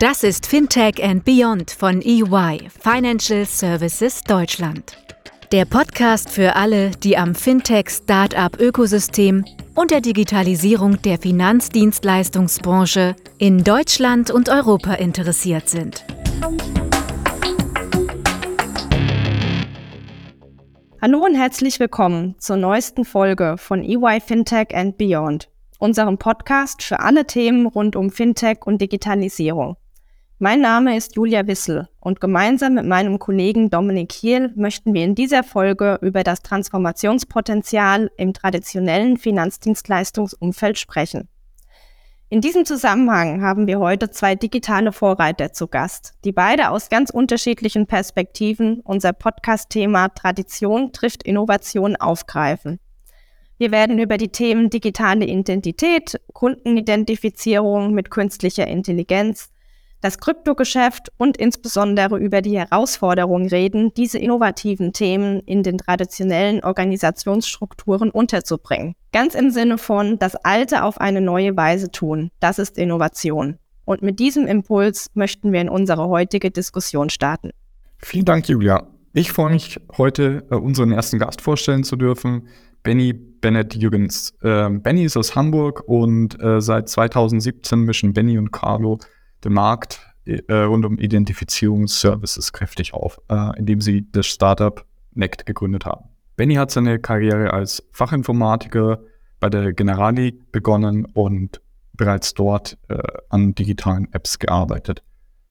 Das ist Fintech and Beyond von EY, Financial Services Deutschland. Der Podcast für alle, die am Fintech-Startup-Ökosystem und der Digitalisierung der Finanzdienstleistungsbranche in Deutschland und Europa interessiert sind. Hallo und herzlich willkommen zur neuesten Folge von EY Fintech and Beyond, unserem Podcast für alle Themen rund um Fintech und Digitalisierung. Mein Name ist Julia Wissel und gemeinsam mit meinem Kollegen Dominik Hiel möchten wir in dieser Folge über das Transformationspotenzial im traditionellen Finanzdienstleistungsumfeld sprechen. In diesem Zusammenhang haben wir heute zwei digitale Vorreiter zu Gast, die beide aus ganz unterschiedlichen Perspektiven unser Podcast-Thema Tradition trifft Innovation aufgreifen. Wir werden über die Themen digitale Identität, Kundenidentifizierung mit künstlicher Intelligenz, das Kryptogeschäft und insbesondere über die Herausforderungen reden, diese innovativen Themen in den traditionellen Organisationsstrukturen unterzubringen. Ganz im Sinne von das Alte auf eine neue Weise tun. Das ist Innovation. Und mit diesem Impuls möchten wir in unsere heutige Diskussion starten. Vielen Dank, Julia. Ich freue mich, heute äh, unseren ersten Gast vorstellen zu dürfen, Benny Bennett Jürgens. Äh, Benny ist aus Hamburg und äh, seit 2017 mischen Benny und Carlo den Markt äh, rund um Identifizierungsservices kräftig auf, äh, indem sie das Startup Nect gegründet haben. Benny hat seine Karriere als Fachinformatiker bei der Generali begonnen und bereits dort äh, an digitalen Apps gearbeitet.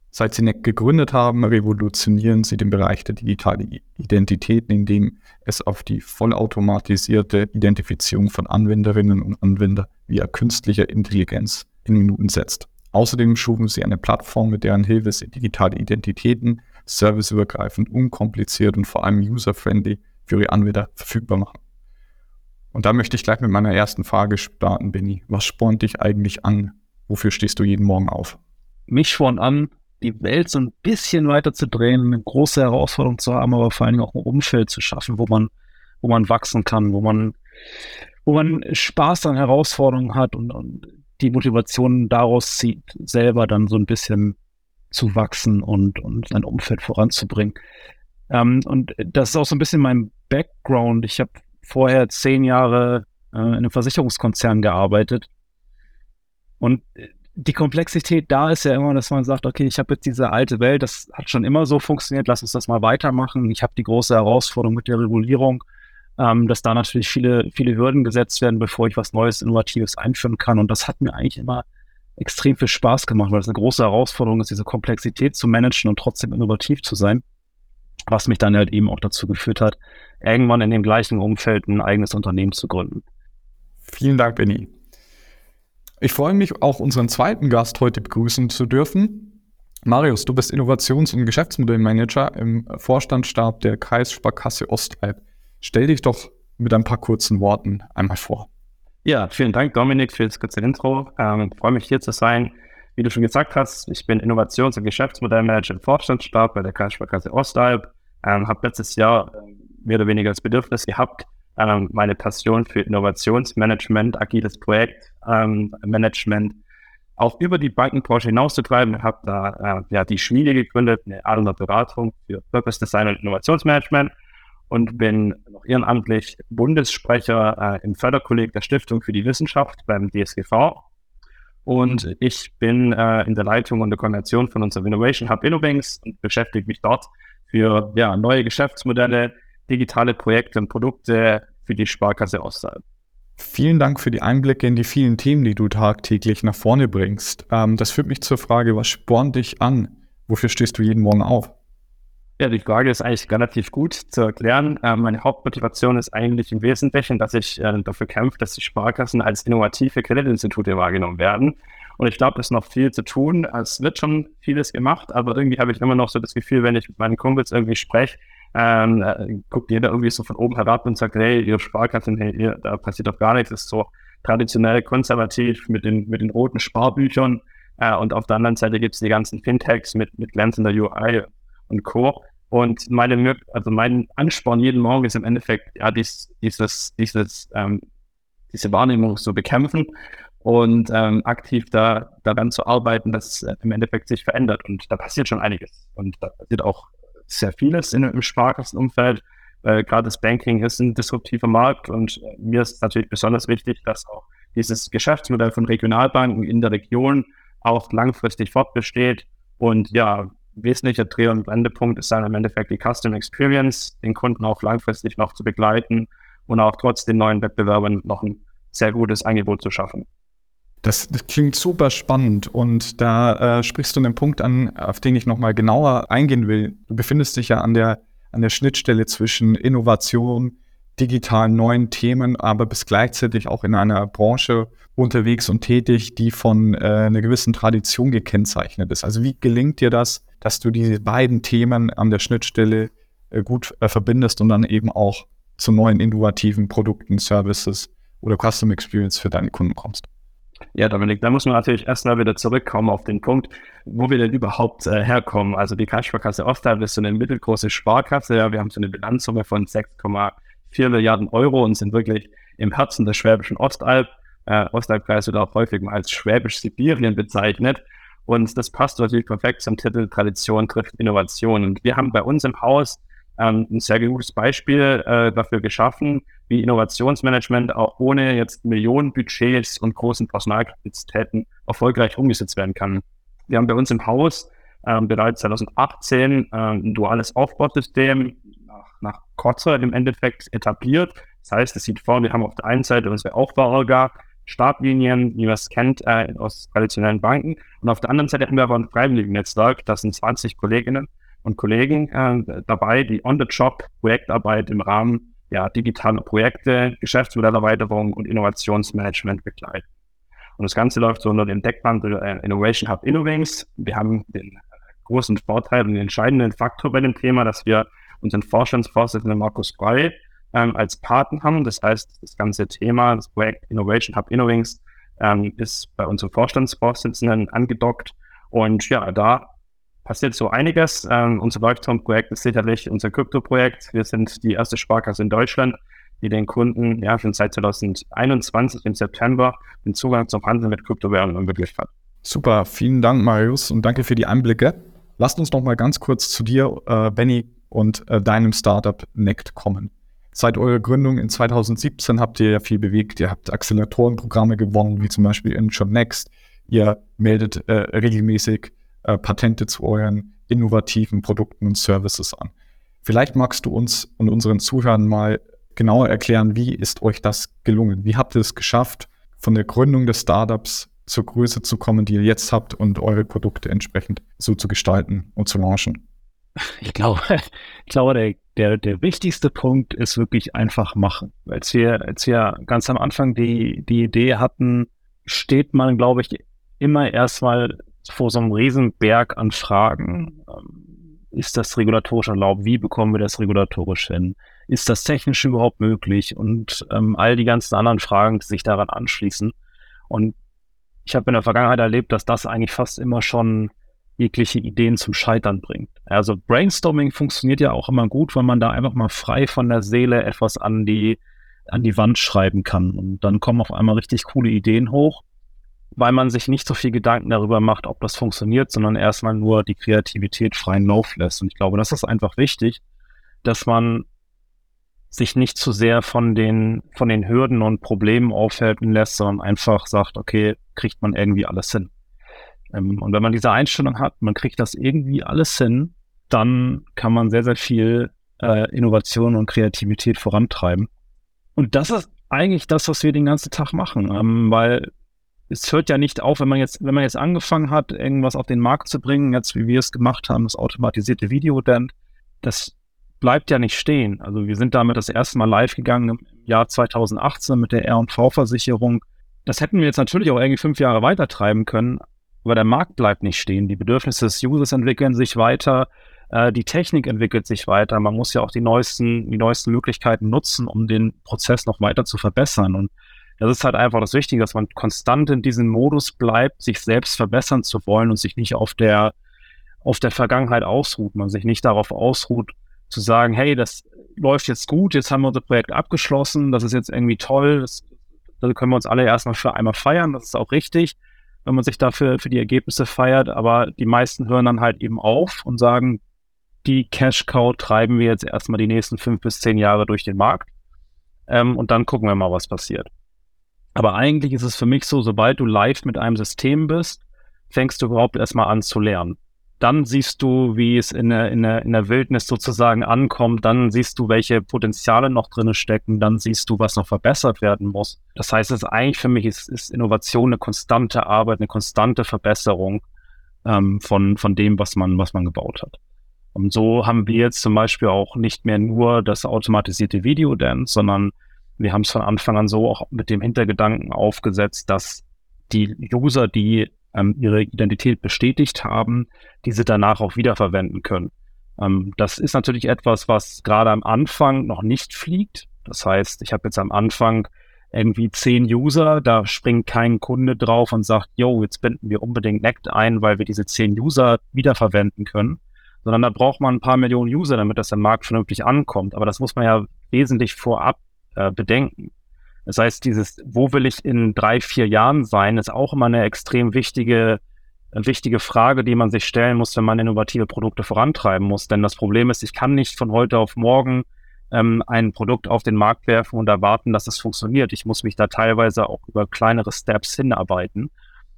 Seit sie NEC gegründet haben, revolutionieren sie den Bereich der digitalen Identitäten, indem es auf die vollautomatisierte Identifizierung von Anwenderinnen und Anwendern via künstlicher Intelligenz in Minuten setzt. Außerdem schufen sie eine Plattform, mit deren Hilfe sie digitale Identitäten serviceübergreifend, unkompliziert und vor allem user-friendly für ihre Anwender verfügbar machen. Und da möchte ich gleich mit meiner ersten Frage starten, Benny. Was spornt dich eigentlich an? Wofür stehst du jeden Morgen auf? Mich spornt an, die Welt so ein bisschen weiter zu drehen, eine große Herausforderung zu haben, aber vor allen Dingen auch ein Umfeld zu schaffen, wo man, wo man wachsen kann, wo man, wo man Spaß an Herausforderungen hat und, und die Motivation daraus zieht, selber dann so ein bisschen zu wachsen und, und sein Umfeld voranzubringen. Ähm, und das ist auch so ein bisschen mein Background. Ich habe vorher zehn Jahre äh, in einem Versicherungskonzern gearbeitet. Und die Komplexität da ist ja immer, dass man sagt, okay, ich habe jetzt diese alte Welt, das hat schon immer so funktioniert, lass uns das mal weitermachen. Ich habe die große Herausforderung mit der Regulierung ähm, dass da natürlich viele, viele Hürden gesetzt werden, bevor ich was Neues, Innovatives einführen kann. Und das hat mir eigentlich immer extrem viel Spaß gemacht, weil es eine große Herausforderung ist, diese Komplexität zu managen und trotzdem innovativ zu sein. Was mich dann halt eben auch dazu geführt hat, irgendwann in dem gleichen Umfeld ein eigenes Unternehmen zu gründen. Vielen Dank, Benny. Ich freue mich auch unseren zweiten Gast heute begrüßen zu dürfen. Marius, du bist Innovations- und Geschäftsmodellmanager im Vorstandsstab der Kreissparkasse Ostalb. Stell dich doch mit ein paar kurzen Worten einmal vor. Ja, vielen Dank, Dominik, für das kurze Intro. Ähm, freue mich hier zu sein. Wie du schon gesagt hast, ich bin Innovations- und Geschäftsmodellmanager im Vorstandsstab bei der Kreissparkasse Ostalb. Ähm, habe letztes Jahr äh, mehr oder weniger das Bedürfnis gehabt, ähm, meine Passion für Innovationsmanagement, agiles Projektmanagement ähm, auch über die Bankenbranche hinauszutreiben. Habe da äh, ja, die Schmiede gegründet, eine Adler Beratung für Purpose Design und Innovationsmanagement und bin noch ehrenamtlich Bundessprecher äh, im Förderkolleg der Stiftung für die Wissenschaft beim DSGV. Und mhm. ich bin äh, in der Leitung und der Koordination von unserem Innovation Hub Innobanks und beschäftige mich dort für ja, neue Geschäftsmodelle, digitale Projekte und Produkte für die Sparkasse Ostalb. Vielen Dank für die Einblicke in die vielen Themen, die du tagtäglich nach vorne bringst. Ähm, das führt mich zur Frage, was spornt dich an? Wofür stehst du jeden Morgen auf? Ja, die Frage ist eigentlich relativ gut zu erklären. Äh, meine Hauptmotivation ist eigentlich im Wesentlichen, dass ich äh, dafür kämpfe, dass die Sparkassen als innovative Kreditinstitute wahrgenommen werden. Und ich glaube, es ist noch viel zu tun. Es wird schon vieles gemacht, aber irgendwie habe ich immer noch so das Gefühl, wenn ich mit meinen Kumpels irgendwie spreche, ähm, äh, guckt jeder irgendwie so von oben herab und sagt, hey, ihr Sparkassen, hey, ihr, da passiert doch gar nichts. Das ist so traditionell konservativ mit den, mit den roten Sparbüchern. Äh, und auf der anderen Seite gibt es die ganzen Fintechs mit, mit glänzender UI und Co. Und meine, also mein Ansporn jeden Morgen ist im Endeffekt, ja, dies, dieses, dieses, ähm, diese Wahrnehmung zu bekämpfen und ähm, aktiv da daran zu arbeiten, dass äh, im Endeffekt sich verändert. Und da passiert schon einiges. Und da passiert auch sehr vieles in, im Sparkassenumfeld. Äh, Gerade das Banking ist ein disruptiver Markt und äh, mir ist natürlich besonders wichtig, dass auch dieses Geschäftsmodell von Regionalbanken in der Region auch langfristig fortbesteht. Und ja, wesentlicher Dreh- und Wendepunkt ist dann im Endeffekt die Custom Experience, den Kunden auch langfristig noch zu begleiten und auch trotz den neuen Wettbewerbern noch ein sehr gutes Angebot zu schaffen. Das, das, klingt super spannend und da äh, sprichst du einen Punkt an, auf den ich nochmal genauer eingehen will. Du befindest dich ja an der, an der Schnittstelle zwischen Innovation, digitalen neuen Themen, aber bist gleichzeitig auch in einer Branche unterwegs und tätig, die von äh, einer gewissen Tradition gekennzeichnet ist. Also wie gelingt dir das, dass du diese beiden Themen an der Schnittstelle äh, gut äh, verbindest und dann eben auch zu neuen innovativen Produkten, Services oder Custom Experience für deine Kunden kommst? Ja, Dominik, da muss man natürlich erstmal wieder zurückkommen auf den Punkt, wo wir denn überhaupt äh, herkommen. Also die Kreissparkasse Ostalb ist so eine mittelgroße Sparkasse. Ja, wir haben so eine Bilanzsumme von 6,4 Milliarden Euro und sind wirklich im Herzen der schwäbischen Ostalb. Äh, Ostalbkreis wird auch häufig mal als Schwäbisch-Sibirien bezeichnet. Und das passt natürlich perfekt zum Titel Tradition trifft Innovation. Und wir haben bei uns im Haus ähm, ein sehr gutes Beispiel äh, dafür geschaffen, wie Innovationsmanagement auch ohne jetzt Millionen Budgets und großen Personalkapazitäten erfolgreich umgesetzt werden kann. Wir haben bei uns im Haus ähm, bereits 2018 äh, ein duales Aufbausystem nach, nach Kotzer im Endeffekt etabliert. Das heißt, es sieht vor, wir haben auf der einen Seite unsere Aufbauorga, Startlinien, wie man es kennt äh, aus traditionellen Banken. Und auf der anderen Seite haben wir aber ein Freiwilligen-Netzwerk, das sind 20 Kolleginnen und Kollegen äh, dabei, die on-the-job Projektarbeit im Rahmen ja, digitaler Projekte, Geschäftsmodellerweiterung und Innovationsmanagement begleiten. Und das Ganze läuft so unter dem Deckmantel äh, Innovation Hub Innovings. Wir haben den großen Vorteil und den entscheidenden Faktor bei dem Thema, dass wir unseren Vorstandsvorsitzenden Markus Brey ähm, als Partner haben. Das heißt, das ganze Thema, das Projekt Innovation Hub Innovings, ähm, ist bei unserem Vorstandsvorsitzenden angedockt. Und ja, da passiert so einiges. Ähm, unser Leuchtturmprojekt ist sicherlich unser Krypto-Projekt. Wir sind die erste Sparkasse in Deutschland, die den Kunden ja schon seit 2021 im September den Zugang zum Handel mit Kryptowährungen ermöglicht hat. Super, vielen Dank, Marius, und danke für die Einblicke. Lasst uns noch mal ganz kurz zu dir, äh, Benny, und äh, deinem Startup Nect kommen. Seit eurer Gründung in 2017 habt ihr ja viel bewegt. Ihr habt Acceleratorenprogramme gewonnen, wie zum Beispiel Inshore Next. Ihr meldet äh, regelmäßig äh, Patente zu euren innovativen Produkten und Services an. Vielleicht magst du uns und unseren Zuhörern mal genauer erklären, wie ist euch das gelungen? Wie habt ihr es geschafft, von der Gründung des Startups zur Größe zu kommen, die ihr jetzt habt und eure Produkte entsprechend so zu gestalten und zu launchen? Ich glaube, ich glaube, der, der, der wichtigste Punkt ist wirklich einfach machen. Als wir, als wir ganz am Anfang die, die Idee hatten, steht man, glaube ich, immer erstmal vor so einem Riesenberg an Fragen. Ähm, ist das regulatorisch erlaubt? Wie bekommen wir das regulatorisch hin? Ist das technisch überhaupt möglich? Und ähm, all die ganzen anderen Fragen, die sich daran anschließen. Und ich habe in der Vergangenheit erlebt, dass das eigentlich fast immer schon jegliche Ideen zum Scheitern bringt. Also Brainstorming funktioniert ja auch immer gut, weil man da einfach mal frei von der Seele etwas an die, an die Wand schreiben kann. Und dann kommen auf einmal richtig coole Ideen hoch weil man sich nicht so viel Gedanken darüber macht, ob das funktioniert, sondern erstmal nur die Kreativität freien Lauf lässt. Und ich glaube, das ist einfach wichtig, dass man sich nicht zu sehr von den, von den Hürden und Problemen aufhalten lässt, sondern einfach sagt, okay, kriegt man irgendwie alles hin. Ähm, und wenn man diese Einstellung hat, man kriegt das irgendwie alles hin, dann kann man sehr, sehr viel äh, Innovation und Kreativität vorantreiben. Und das ist eigentlich das, was wir den ganzen Tag machen, ähm, weil es hört ja nicht auf, wenn man jetzt, wenn man jetzt angefangen hat, irgendwas auf den Markt zu bringen, jetzt wie wir es gemacht haben, das automatisierte Video, dann das bleibt ja nicht stehen. Also wir sind damit das erste Mal live gegangen im Jahr 2018 mit der R&V-Versicherung. Das hätten wir jetzt natürlich auch irgendwie fünf Jahre weiter treiben können, aber der Markt bleibt nicht stehen. Die Bedürfnisse des Users entwickeln sich weiter, äh, die Technik entwickelt sich weiter. Man muss ja auch die neuesten, die neuesten Möglichkeiten nutzen, um den Prozess noch weiter zu verbessern. Und das ist halt einfach das Wichtige, dass man konstant in diesem Modus bleibt, sich selbst verbessern zu wollen und sich nicht auf der, auf der Vergangenheit ausruht. Man sich nicht darauf ausruht, zu sagen, hey, das läuft jetzt gut, jetzt haben wir unser Projekt abgeschlossen, das ist jetzt irgendwie toll, das, Da können wir uns alle erstmal für einmal feiern. Das ist auch richtig, wenn man sich dafür für die Ergebnisse feiert. Aber die meisten hören dann halt eben auf und sagen, die Cash Cow treiben wir jetzt erstmal die nächsten fünf bis zehn Jahre durch den Markt. Ähm, und dann gucken wir mal, was passiert. Aber eigentlich ist es für mich so, sobald du live mit einem System bist, fängst du überhaupt erstmal an zu lernen dann siehst du, wie es in der, in, der, in der Wildnis sozusagen ankommt, dann siehst du, welche Potenziale noch drin stecken, dann siehst du, was noch verbessert werden muss. Das heißt, es ist eigentlich für mich ist, ist Innovation eine konstante Arbeit, eine konstante Verbesserung ähm, von, von dem, was man, was man gebaut hat. Und so haben wir jetzt zum Beispiel auch nicht mehr nur das automatisierte Videodance, sondern wir haben es von Anfang an so auch mit dem Hintergedanken aufgesetzt, dass die User, die ähm, ihre Identität bestätigt haben, diese danach auch wiederverwenden können. Ähm, das ist natürlich etwas, was gerade am Anfang noch nicht fliegt. Das heißt, ich habe jetzt am Anfang irgendwie zehn User, da springt kein Kunde drauf und sagt, yo, jetzt binden wir unbedingt Nect ein, weil wir diese zehn User wiederverwenden können, sondern da braucht man ein paar Millionen User, damit das im Markt vernünftig ankommt. Aber das muss man ja wesentlich vorab äh, bedenken. Das heißt, dieses, wo will ich in drei, vier Jahren sein, ist auch immer eine extrem wichtige, wichtige Frage, die man sich stellen muss, wenn man innovative Produkte vorantreiben muss. Denn das Problem ist, ich kann nicht von heute auf morgen ähm, ein Produkt auf den Markt werfen und erwarten, dass es funktioniert. Ich muss mich da teilweise auch über kleinere Steps hinarbeiten.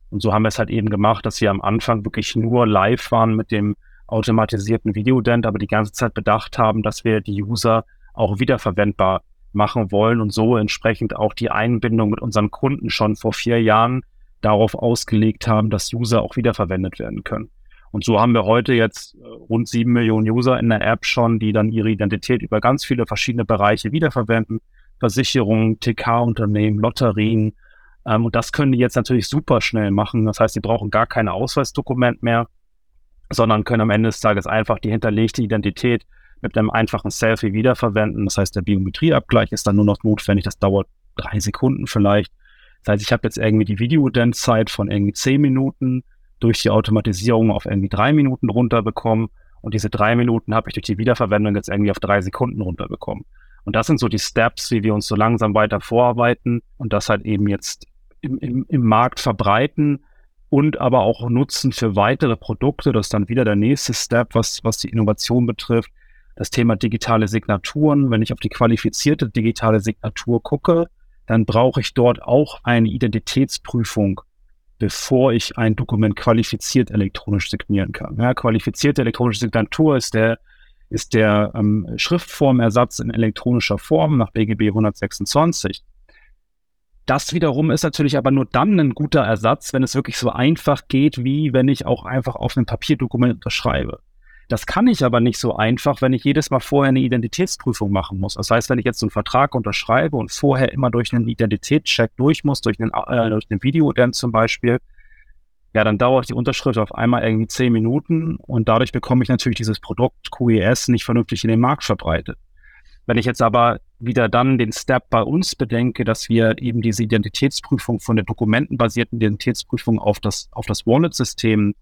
Und so haben wir es halt eben gemacht, dass wir am Anfang wirklich nur live waren mit dem automatisierten Videodent, aber die ganze Zeit bedacht haben, dass wir die User auch wiederverwendbar machen wollen und so entsprechend auch die Einbindung mit unseren Kunden schon vor vier Jahren darauf ausgelegt haben, dass User auch wiederverwendet werden können. Und so haben wir heute jetzt äh, rund sieben Millionen User in der App schon, die dann ihre Identität über ganz viele verschiedene Bereiche wiederverwenden. Versicherungen, TK-Unternehmen, Lotterien. Ähm, und das können die jetzt natürlich super schnell machen. Das heißt, sie brauchen gar kein Ausweisdokument mehr, sondern können am Ende des Tages einfach die hinterlegte Identität mit einem einfachen Selfie wiederverwenden. Das heißt, der Biometrieabgleich ist dann nur noch notwendig. Das dauert drei Sekunden vielleicht. Das heißt, ich habe jetzt irgendwie die Videodenzzeit von irgendwie zehn Minuten durch die Automatisierung auf irgendwie drei Minuten runterbekommen. Und diese drei Minuten habe ich durch die Wiederverwendung jetzt irgendwie auf drei Sekunden runterbekommen. Und das sind so die Steps, wie wir uns so langsam weiter vorarbeiten und das halt eben jetzt im, im, im Markt verbreiten und aber auch nutzen für weitere Produkte. Das ist dann wieder der nächste Step, was, was die Innovation betrifft das Thema digitale Signaturen. Wenn ich auf die qualifizierte digitale Signatur gucke, dann brauche ich dort auch eine Identitätsprüfung, bevor ich ein Dokument qualifiziert elektronisch signieren kann. Ja, qualifizierte elektronische Signatur ist der, ist der ähm, Schriftformersatz in elektronischer Form nach BGB 126. Das wiederum ist natürlich aber nur dann ein guter Ersatz, wenn es wirklich so einfach geht, wie wenn ich auch einfach auf einem Papierdokument unterschreibe. Das kann ich aber nicht so einfach, wenn ich jedes Mal vorher eine Identitätsprüfung machen muss. Das heißt, wenn ich jetzt einen Vertrag unterschreibe und vorher immer durch einen Identitätscheck durch muss, durch einen, äh, durch einen Videodent zum Beispiel, ja, dann dauert die Unterschrift auf einmal irgendwie zehn Minuten und dadurch bekomme ich natürlich dieses Produkt QES nicht vernünftig in den Markt verbreitet. Wenn ich jetzt aber wieder dann den Step bei uns bedenke, dass wir eben diese Identitätsprüfung von der dokumentenbasierten Identitätsprüfung auf das, auf das Wallet-System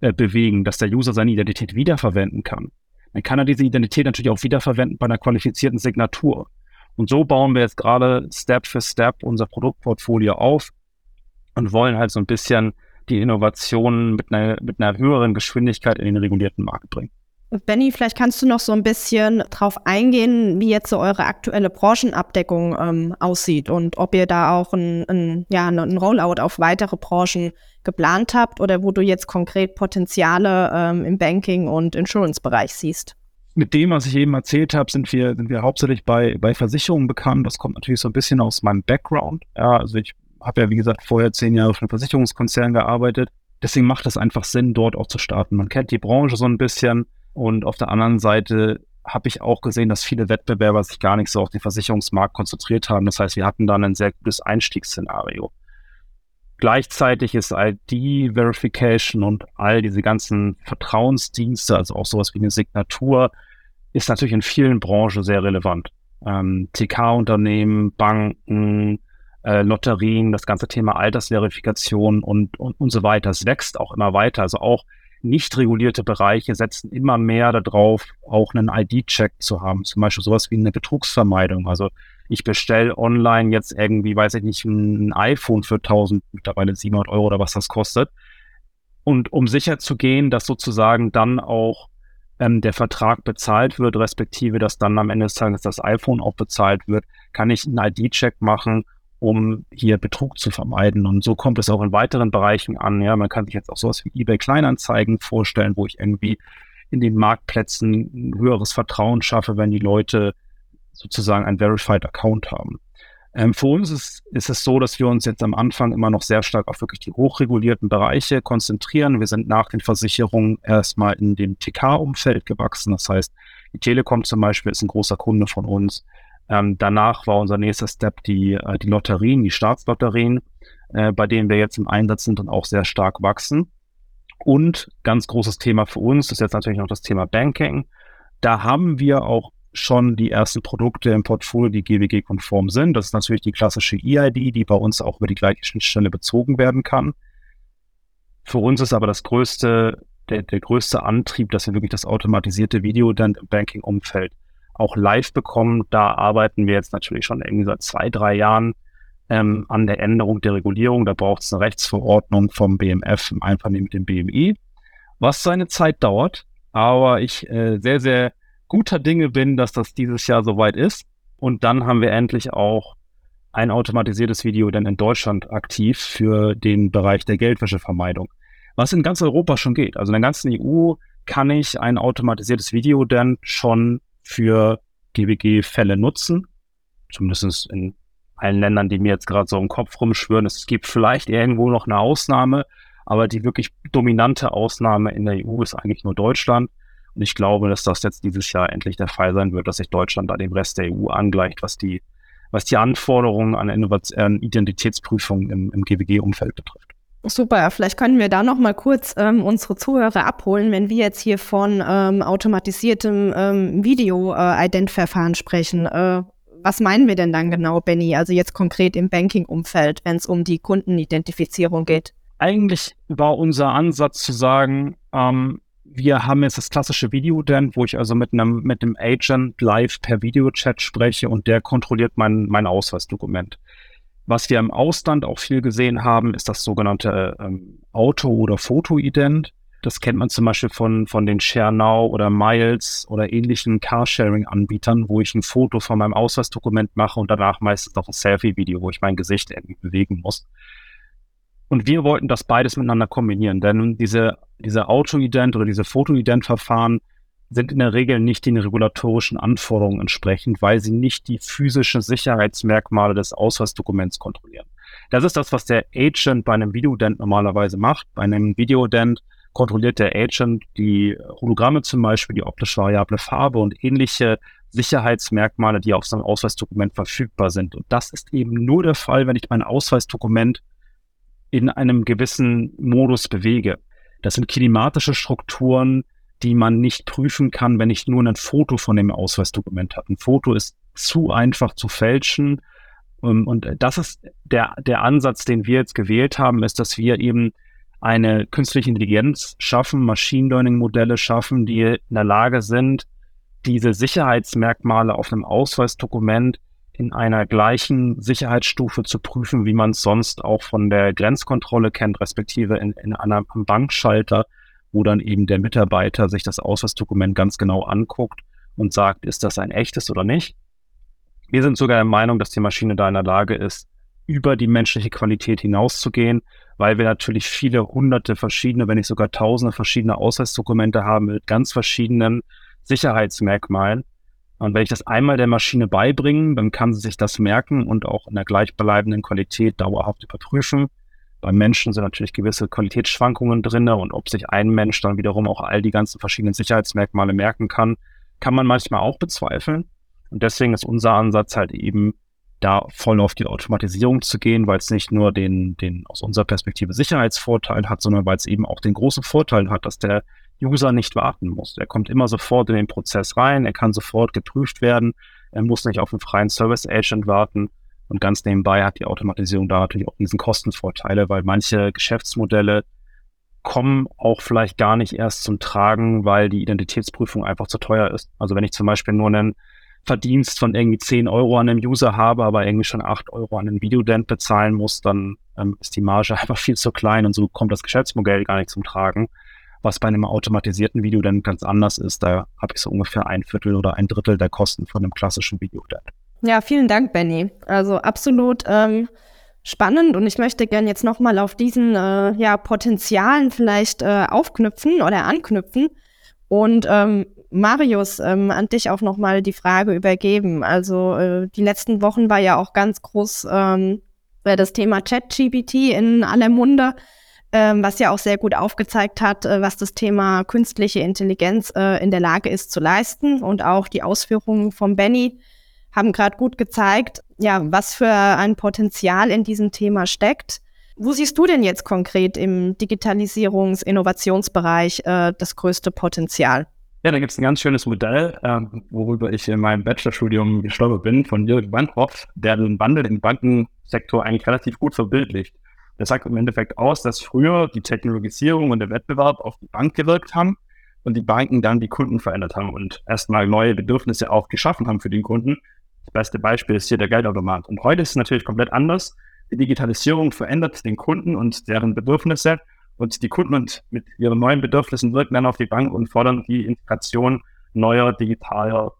äh, bewegen, dass der User seine Identität wiederverwenden kann. Dann kann er diese Identität natürlich auch wiederverwenden bei einer qualifizierten Signatur. Und so bauen wir jetzt gerade Step für Step unser Produktportfolio auf und wollen halt so ein bisschen die Innovationen mit einer, mit einer höheren Geschwindigkeit in den regulierten Markt bringen. Benny, vielleicht kannst du noch so ein bisschen drauf eingehen, wie jetzt so eure aktuelle Branchenabdeckung ähm, aussieht und ob ihr da auch ein, ein, ja, ein Rollout auf weitere Branchen geplant habt oder wo du jetzt konkret Potenziale ähm, im Banking- und Insurance-Bereich siehst. Mit dem, was ich eben erzählt habe, sind wir, sind wir hauptsächlich bei, bei Versicherungen bekannt. Das kommt natürlich so ein bisschen aus meinem Background. Ja, also ich habe ja, wie gesagt, vorher zehn Jahre für einen Versicherungskonzern gearbeitet. Deswegen macht es einfach Sinn, dort auch zu starten. Man kennt die Branche so ein bisschen und auf der anderen Seite habe ich auch gesehen, dass viele Wettbewerber sich gar nicht so auf den Versicherungsmarkt konzentriert haben. Das heißt, wir hatten dann ein sehr gutes Einstiegsszenario. Gleichzeitig ist ID-Verification und all diese ganzen Vertrauensdienste, also auch sowas wie eine Signatur, ist natürlich in vielen Branchen sehr relevant. Ähm, TK-Unternehmen, Banken, äh, Lotterien, das ganze Thema Altersverifikation und, und, und so weiter. Es wächst auch immer weiter. Also auch nicht regulierte Bereiche setzen immer mehr darauf, auch einen ID-Check zu haben. Zum Beispiel sowas wie eine Betrugsvermeidung. Also ich bestelle online jetzt irgendwie, weiß ich nicht, ein iPhone für 1000, mittlerweile 700 Euro oder was das kostet. Und um sicher zu gehen, dass sozusagen dann auch ähm, der Vertrag bezahlt wird, respektive dass dann am Ende des Tages das iPhone auch bezahlt wird, kann ich einen ID-Check machen, um hier Betrug zu vermeiden. Und so kommt es auch in weiteren Bereichen an. Ja, man kann sich jetzt auch sowas wie eBay Kleinanzeigen vorstellen, wo ich irgendwie in den Marktplätzen ein höheres Vertrauen schaffe, wenn die Leute sozusagen ein Verified Account haben. Ähm, für uns ist, ist es so, dass wir uns jetzt am Anfang immer noch sehr stark auf wirklich die hochregulierten Bereiche konzentrieren. Wir sind nach den Versicherungen erstmal in dem TK-Umfeld gewachsen. Das heißt, die Telekom zum Beispiel ist ein großer Kunde von uns. Ähm, danach war unser nächster Step die, äh, die Lotterien, die Staatslotterien, äh, bei denen wir jetzt im Einsatz sind und auch sehr stark wachsen. Und ganz großes Thema für uns ist jetzt natürlich noch das Thema Banking. Da haben wir auch schon die ersten Produkte im Portfolio, die GWG-konform sind. Das ist natürlich die klassische EID, die bei uns auch über die gleiche Schnittstelle bezogen werden kann. Für uns ist aber das größte, der, der größte Antrieb, dass wir wirklich das automatisierte Video dann im Banking-Umfeld auch live bekommen. Da arbeiten wir jetzt natürlich schon irgendwie seit zwei, drei Jahren ähm, an der Änderung der Regulierung. Da braucht es eine Rechtsverordnung vom BMF im Einvernehmen mit dem BMI, was seine Zeit dauert. Aber ich äh, sehr, sehr guter Dinge bin, dass das dieses Jahr soweit ist. Und dann haben wir endlich auch ein automatisiertes Video dann in Deutschland aktiv für den Bereich der Geldwäschevermeidung. Was in ganz Europa schon geht. Also in der ganzen EU kann ich ein automatisiertes Video dann schon für GWG-Fälle nutzen. Zumindest in allen Ländern, die mir jetzt gerade so im Kopf rumschwören. Es gibt vielleicht irgendwo noch eine Ausnahme, aber die wirklich dominante Ausnahme in der EU ist eigentlich nur Deutschland. Und ich glaube, dass das jetzt dieses Jahr endlich der Fall sein wird, dass sich Deutschland da dem Rest der EU angleicht, was die, was die Anforderungen an, Innovation, Identitätsprüfung im, im GWG-Umfeld betrifft. Super, vielleicht können wir da noch mal kurz ähm, unsere Zuhörer abholen, wenn wir jetzt hier von ähm, automatisiertem ähm, Video-Ident-Verfahren äh, sprechen. Äh, was meinen wir denn dann genau, Benny? Also jetzt konkret im Banking-Umfeld, wenn es um die Kundenidentifizierung geht? Eigentlich war unser Ansatz zu sagen, ähm, wir haben jetzt das klassische Video-Dent, wo ich also mit einem, mit Agent live per Videochat spreche und der kontrolliert mein, mein Ausweisdokument. Was wir im Ausland auch viel gesehen haben, ist das sogenannte ähm, Auto- oder Foto-Ident. Das kennt man zum Beispiel von, von den ShareNow oder Miles oder ähnlichen Carsharing-Anbietern, wo ich ein Foto von meinem Ausweisdokument mache und danach meistens noch ein Selfie-Video, wo ich mein Gesicht irgendwie bewegen muss. Und wir wollten das beides miteinander kombinieren, denn diese, diese Auto-Ident oder diese Foto-Ident-Verfahren sind in der Regel nicht den regulatorischen Anforderungen entsprechend, weil sie nicht die physischen Sicherheitsmerkmale des Ausweisdokuments kontrollieren. Das ist das, was der Agent bei einem Videodent normalerweise macht. Bei einem Videodent kontrolliert der Agent die Hologramme zum Beispiel, die optische variable Farbe und ähnliche Sicherheitsmerkmale, die auf seinem Ausweisdokument verfügbar sind. Und das ist eben nur der Fall, wenn ich mein Ausweisdokument in einem gewissen Modus bewege. Das sind kinematische Strukturen, die man nicht prüfen kann, wenn ich nur ein Foto von dem Ausweisdokument habe. Ein Foto ist zu einfach zu fälschen. Ähm, und das ist der, der Ansatz, den wir jetzt gewählt haben, ist, dass wir eben eine künstliche Intelligenz schaffen, Machine Learning Modelle schaffen, die in der Lage sind, diese Sicherheitsmerkmale auf einem Ausweisdokument in einer gleichen Sicherheitsstufe zu prüfen, wie man es sonst auch von der Grenzkontrolle kennt, respektive in, in einem Bankschalter, wo dann eben der Mitarbeiter sich das Ausweisdokument ganz genau anguckt und sagt, ist das ein echtes oder nicht. Wir sind sogar der Meinung, dass die Maschine da in der Lage ist, über die menschliche Qualität hinauszugehen, weil wir natürlich viele hunderte verschiedene, wenn nicht sogar tausende verschiedene Ausweisdokumente haben mit ganz verschiedenen Sicherheitsmerkmalen. Und wenn ich das einmal der Maschine beibringe, dann kann sie sich das merken und auch in der gleichbleibenden Qualität dauerhaft überprüfen. Beim Menschen sind natürlich gewisse Qualitätsschwankungen drin und ob sich ein Mensch dann wiederum auch all die ganzen verschiedenen Sicherheitsmerkmale merken kann, kann man manchmal auch bezweifeln. Und deswegen ist unser Ansatz halt eben, da voll auf die Automatisierung zu gehen, weil es nicht nur den, den aus unserer Perspektive Sicherheitsvorteil hat, sondern weil es eben auch den großen Vorteil hat, dass der User nicht warten muss. Er kommt immer sofort in den Prozess rein, er kann sofort geprüft werden, er muss nicht auf einen freien Service Agent warten. Und ganz nebenbei hat die Automatisierung da natürlich auch diesen Kostenvorteile, weil manche Geschäftsmodelle kommen auch vielleicht gar nicht erst zum Tragen, weil die Identitätsprüfung einfach zu teuer ist. Also wenn ich zum Beispiel nur einen, Verdienst von irgendwie 10 Euro an einem User habe, aber irgendwie schon 8 Euro an einen Videodent bezahlen muss, dann ähm, ist die Marge einfach viel zu klein und so kommt das Geschäftsmodell gar nicht zum Tragen. Was bei einem automatisierten Videodent ganz anders ist, da habe ich so ungefähr ein Viertel oder ein Drittel der Kosten von einem klassischen Videodent. Ja, vielen Dank, Benny. Also absolut ähm, spannend und ich möchte gerne jetzt nochmal auf diesen äh, ja, Potenzialen vielleicht äh, aufknüpfen oder anknüpfen. Und ähm, Marius, ähm, an dich auch nochmal die Frage übergeben. Also äh, die letzten Wochen war ja auch ganz groß ähm, das Thema ChatGPT in aller Munde, ähm, was ja auch sehr gut aufgezeigt hat, äh, was das Thema künstliche Intelligenz äh, in der Lage ist zu leisten. Und auch die Ausführungen von Benny haben gerade gut gezeigt, ja, was für ein Potenzial in diesem Thema steckt. Wo siehst du denn jetzt konkret im Digitalisierungs-Innovationsbereich äh, das größte Potenzial? Ja, da gibt es ein ganz schönes Modell, äh, worüber ich in meinem Bachelorstudium gestolpert bin, von Jürgen Wandhoff, der den Wandel im Bankensektor eigentlich relativ gut verbildlicht. Der sagt im Endeffekt aus, dass früher die Technologisierung und der Wettbewerb auf die Bank gewirkt haben und die Banken dann die Kunden verändert haben und erstmal neue Bedürfnisse auch geschaffen haben für den Kunden. Das beste Beispiel ist hier der Geldautomat. Und heute ist es natürlich komplett anders. Die Digitalisierung verändert den Kunden und deren Bedürfnisse und die Kunden und mit ihren neuen Bedürfnissen wirken dann auf die Bank und fordern die Integration neuer digitaler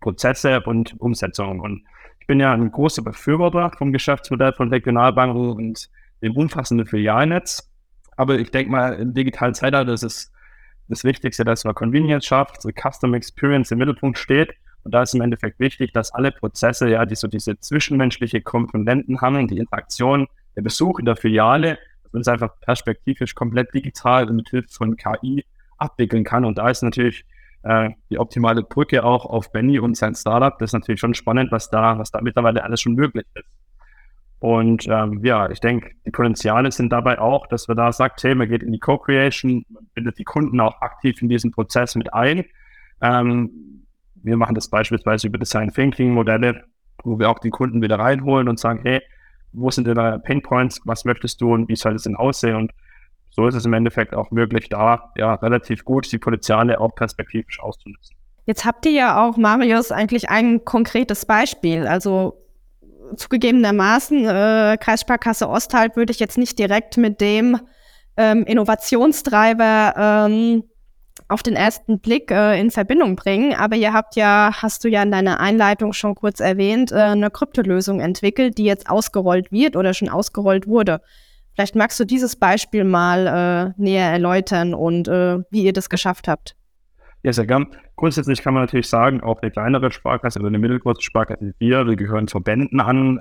Prozesse und Umsetzungen. Und ich bin ja ein großer Befürworter vom Geschäftsmodell von Regionalbanken und dem umfassenden Filialnetz. Aber ich denke mal, im digitalen Zeitalter ist es das Wichtigste, dass man Convenience schafft, so Custom Experience im Mittelpunkt steht und da ist im Endeffekt wichtig, dass alle Prozesse, ja, die so diese zwischenmenschliche Komponenten haben, die Interaktion, der Besuch in der Filiale, dass man es einfach perspektivisch komplett digital und mit Hilfe von KI abwickeln kann. Und da ist natürlich äh, die optimale Brücke auch auf Benny und sein Startup. Das ist natürlich schon spannend, was da, was da mittlerweile alles schon möglich ist. Und ähm, ja, ich denke, die Potenziale sind dabei auch, dass wir da sagt, hey, man geht in die Co-Creation, man bindet die Kunden auch aktiv in diesen Prozess mit ein. Ähm, wir machen das beispielsweise über Design Thinking Modelle, wo wir auch den Kunden wieder reinholen und sagen, hey, wo sind deine Pain Points, was möchtest du und wie soll es denn aussehen? Und so ist es im Endeffekt auch möglich, da ja relativ gut die Potenziale auch perspektivisch auszunutzen. Jetzt habt ihr ja auch, Marius, eigentlich ein konkretes Beispiel. Also zugegebenermaßen, äh, Kreissparkasse Osthalt würde ich jetzt nicht direkt mit dem ähm, Innovationstreiber ähm, auf den ersten Blick äh, in Verbindung bringen. Aber ihr habt ja, hast du ja in deiner Einleitung schon kurz erwähnt, äh, eine Kryptolösung entwickelt, die jetzt ausgerollt wird oder schon ausgerollt wurde. Vielleicht magst du dieses Beispiel mal äh, näher erläutern und äh, wie ihr das geschafft habt. Ja, sehr gern. Grundsätzlich kann man natürlich sagen, auch eine kleinere Sparkasse oder eine mittelgroße Sparkasse, wir, wir gehören Verbänden an.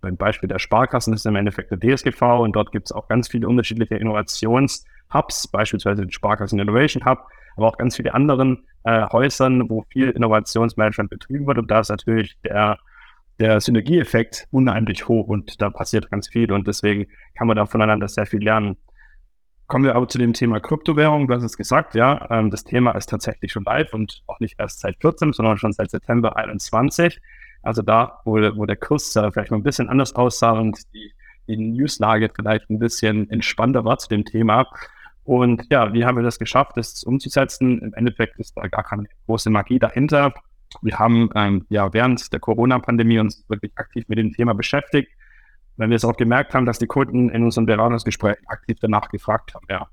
Beim Beispiel der Sparkassen ist im Endeffekt der DSGV und dort gibt es auch ganz viele unterschiedliche Innovations- Hubs, beispielsweise den Sparkassen Innovation Hub, aber auch ganz viele anderen äh, Häusern, wo viel Innovationsmanagement betrieben wird. Und da ist natürlich der, der Synergieeffekt unheimlich hoch und da passiert ganz viel und deswegen kann man da voneinander sehr viel lernen. Kommen wir aber zu dem Thema Kryptowährung. Du hast es gesagt, ja, ähm, das Thema ist tatsächlich schon live und auch nicht erst seit 14, sondern schon seit September 21. Also da, wo, wo der Kurs äh, vielleicht mal ein bisschen anders aussah und die, die Newslage vielleicht ein bisschen entspannter war zu dem Thema, und ja, wie haben wir das geschafft, das umzusetzen? Im Endeffekt ist da gar keine große Magie dahinter. Wir haben ähm, ja während der Corona-Pandemie uns wirklich aktiv mit dem Thema beschäftigt, weil wir es auch gemerkt haben, dass die Kunden in unseren Beratungsgesprächen aktiv danach gefragt haben. Ja.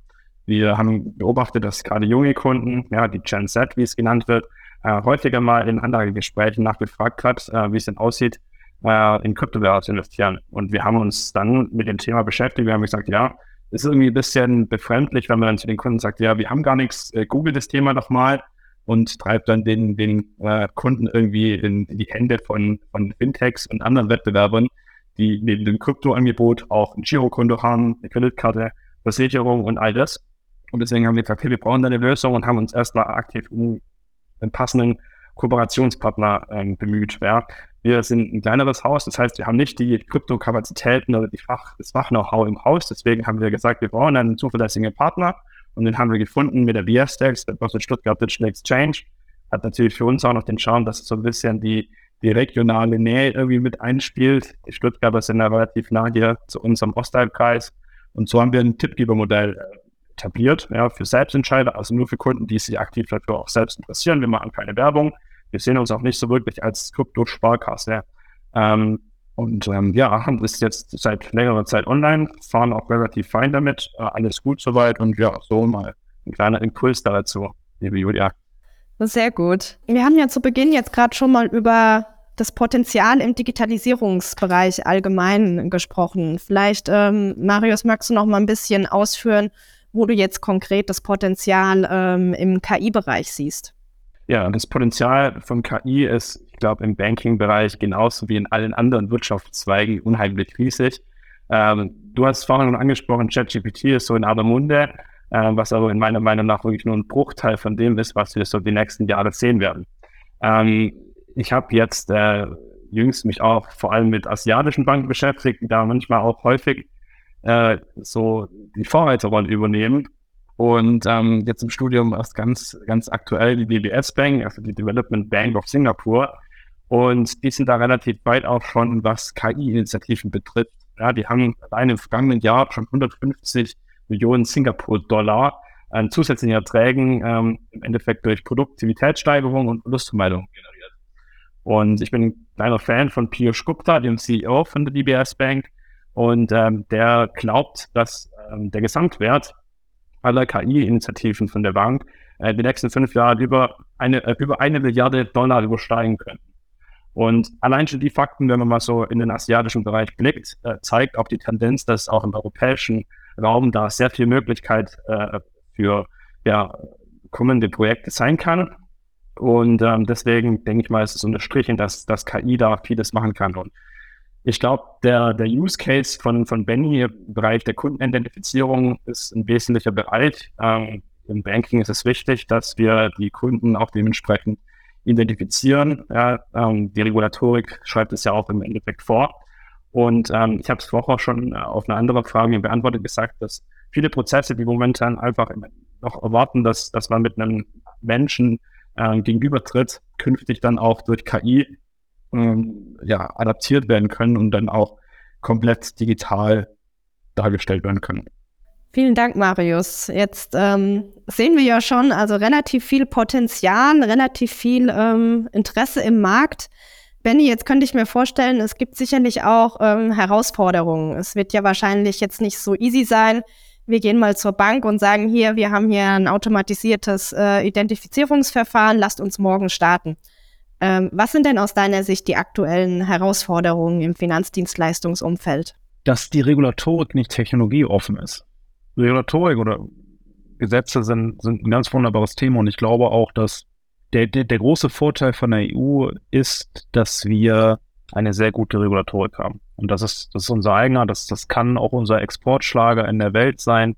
Wir haben beobachtet, dass gerade junge Kunden, ja, die Gen Z, wie es genannt wird, äh, häufiger mal in anderen Gesprächen nachgefragt hat, äh, wie es denn aussieht, äh, in Kryptowährungen investieren. Und wir haben uns dann mit dem Thema beschäftigt. Wir haben gesagt, ja, ist irgendwie ein bisschen befremdlich, wenn man dann zu den Kunden sagt, ja, wir haben gar nichts, äh, google das Thema nochmal und treibt dann den, den äh, Kunden irgendwie in, die Hände von, von Fintechs und anderen Wettbewerbern, die neben dem Kryptoangebot auch ein Girokonto haben, eine Kreditkarte, Versicherung und all das. Und deswegen haben wir gesagt, okay, wir brauchen da eine Lösung und haben uns erstmal aktiv um einen passenden Kooperationspartner ähm, bemüht. Ja. Wir sind ein kleineres Haus, das heißt, wir haben nicht die Kryptokapazitäten oder die Fach, das Fach-Know-how im Haus. Deswegen haben wir gesagt, wir brauchen einen zuverlässigen Partner und den haben wir gefunden mit der BS-Dex, der Börse Stuttgart Digital Exchange. Hat natürlich für uns auch noch den Charme, dass es so ein bisschen die, die regionale Nähe irgendwie mit einspielt. Die Stuttgarter sind ja relativ nah hier zu unserem Ostteilkreis. Und so haben wir ein Tippgebermodell äh, etabliert, ja, für Selbstentscheider, also nur für Kunden, die sich aktiv dafür auch selbst interessieren. Wir machen keine Werbung. Wir sehen uns auch nicht so wirklich als Krypto-Sparkasse. Ähm, und ähm, ja, ist jetzt seit längerer Zeit online, fahren auch relativ fein damit, äh, alles gut soweit und ja, so mal ein kleiner Impuls dazu, liebe Julia. Sehr gut. Wir haben ja zu Beginn jetzt gerade schon mal über das Potenzial im Digitalisierungsbereich allgemein gesprochen. Vielleicht, ähm, Marius, magst du noch mal ein bisschen ausführen, wo du jetzt konkret das Potenzial ähm, im KI-Bereich siehst? Ja, das Potenzial von KI ist, ich glaube, im Banking-Bereich genauso wie in allen anderen Wirtschaftszweigen unheimlich riesig. Ähm, du hast vorhin schon angesprochen, ChatGPT ist so in aller Munde, äh, was aber in meiner Meinung nach wirklich nur ein Bruchteil von dem ist, was wir so die nächsten Jahre sehen werden. Ähm, ich habe jetzt äh, jüngst mich auch vor allem mit asiatischen Banken beschäftigt, die da manchmal auch häufig äh, so die Vorreiterrolle übernehmen. Und ähm, jetzt im Studium erst ganz, ganz aktuell die DBS Bank, also die Development Bank of Singapore. Und die sind da relativ weit auch schon, was KI-Initiativen betrifft. Ja, die haben allein im vergangenen Jahr schon 150 Millionen Singapur-Dollar an zusätzlichen Erträgen ähm, im Endeffekt durch Produktivitätssteigerung und Verlustvermeidung generiert. Und ich bin ein kleiner Fan von Piyush Gupta, dem CEO von der DBS Bank. Und ähm, der glaubt, dass ähm, der Gesamtwert aller KI-Initiativen von der Bank äh, die nächsten fünf Jahre über eine, äh, über eine Milliarde Dollar übersteigen können. Und allein schon die Fakten, wenn man mal so in den asiatischen Bereich blickt, äh, zeigt auch die Tendenz, dass auch im europäischen Raum da sehr viel Möglichkeit äh, für ja, kommende Projekte sein kann. Und ähm, deswegen denke ich mal, ist es unterstrichen, dass, dass KI da vieles machen kann. Und ich glaube, der, der Use Case von, von Benny im Bereich der Kundenidentifizierung ist ein wesentlicher Bereich. Ähm, Im Banking ist es wichtig, dass wir die Kunden auch dementsprechend identifizieren. Ja, ähm, die Regulatorik schreibt es ja auch im Endeffekt vor. Und ähm, ich habe es vorher schon auf eine andere Frage beantwortet gesagt, dass viele Prozesse, die momentan einfach noch erwarten, dass, dass man mit einem Menschen äh, gegenübertritt, künftig dann auch durch KI ähm, ja, adaptiert werden können und dann auch komplett digital dargestellt werden können. Vielen Dank, Marius. Jetzt ähm, sehen wir ja schon, also relativ viel Potenzial, relativ viel ähm, Interesse im Markt. Benny, jetzt könnte ich mir vorstellen, es gibt sicherlich auch ähm, Herausforderungen. Es wird ja wahrscheinlich jetzt nicht so easy sein. Wir gehen mal zur Bank und sagen hier, wir haben hier ein automatisiertes äh, Identifizierungsverfahren, lasst uns morgen starten. Ähm, was sind denn aus deiner Sicht die aktuellen Herausforderungen im Finanzdienstleistungsumfeld? Dass die Regulatorik nicht technologieoffen ist. Regulatorik oder Gesetze sind, sind ein ganz wunderbares Thema und ich glaube auch, dass der, der, der große Vorteil von der EU ist, dass wir eine sehr gute Regulatorik haben. Und das ist, das ist unser eigener, das, das kann auch unser Exportschlager in der Welt sein.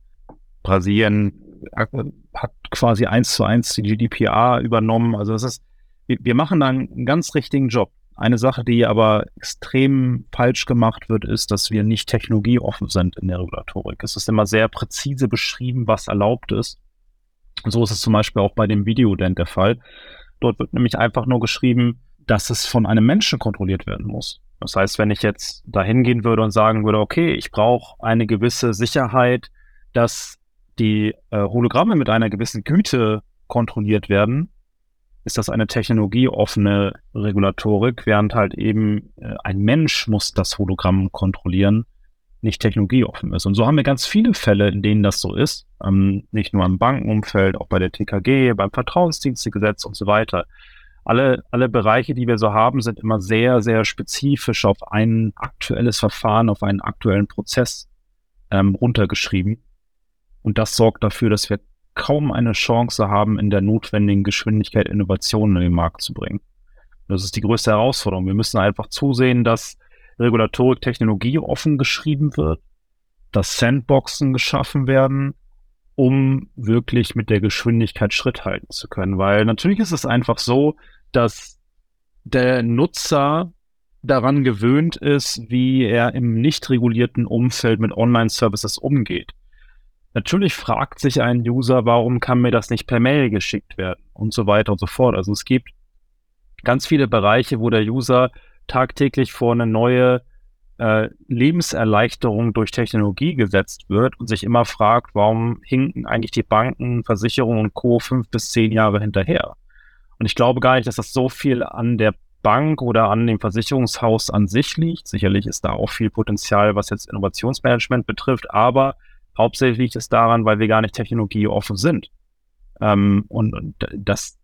Brasilien hat quasi eins zu eins die GDPR übernommen. Also es ist wir, machen da einen ganz richtigen Job. Eine Sache, die aber extrem falsch gemacht wird, ist, dass wir nicht technologieoffen sind in der Regulatorik. Es ist immer sehr präzise beschrieben, was erlaubt ist. So ist es zum Beispiel auch bei dem Videodent der Fall. Dort wird nämlich einfach nur geschrieben, dass es von einem Menschen kontrolliert werden muss. Das heißt, wenn ich jetzt da hingehen würde und sagen würde, okay, ich brauche eine gewisse Sicherheit, dass die äh, Hologramme mit einer gewissen Güte kontrolliert werden, ist das eine technologieoffene Regulatorik, während halt eben äh, ein Mensch muss das Hologramm kontrollieren, nicht technologieoffen ist. Und so haben wir ganz viele Fälle, in denen das so ist. Ähm, nicht nur im Bankenumfeld, auch bei der TKG, beim Vertrauensdienstegesetz und so weiter. Alle, alle Bereiche, die wir so haben, sind immer sehr, sehr spezifisch auf ein aktuelles Verfahren, auf einen aktuellen Prozess ähm, runtergeschrieben. Und das sorgt dafür, dass wir kaum eine Chance haben, in der notwendigen Geschwindigkeit Innovationen in den Markt zu bringen. Das ist die größte Herausforderung. Wir müssen einfach zusehen, dass Regulatorik Technologie offen geschrieben wird, dass Sandboxen geschaffen werden, um wirklich mit der Geschwindigkeit Schritt halten zu können. Weil natürlich ist es einfach so, dass der Nutzer daran gewöhnt ist, wie er im nicht regulierten Umfeld mit Online-Services umgeht. Natürlich fragt sich ein User, warum kann mir das nicht per Mail geschickt werden und so weiter und so fort. Also es gibt ganz viele Bereiche, wo der User tagtäglich vor eine neue äh, Lebenserleichterung durch Technologie gesetzt wird und sich immer fragt, warum hinken eigentlich die Banken, Versicherungen und Co. fünf bis zehn Jahre hinterher. Und ich glaube gar nicht, dass das so viel an der Bank oder an dem Versicherungshaus an sich liegt. Sicherlich ist da auch viel Potenzial, was jetzt Innovationsmanagement betrifft, aber hauptsächlich es daran, weil wir gar nicht technologieoffen sind. Ähm, und, und das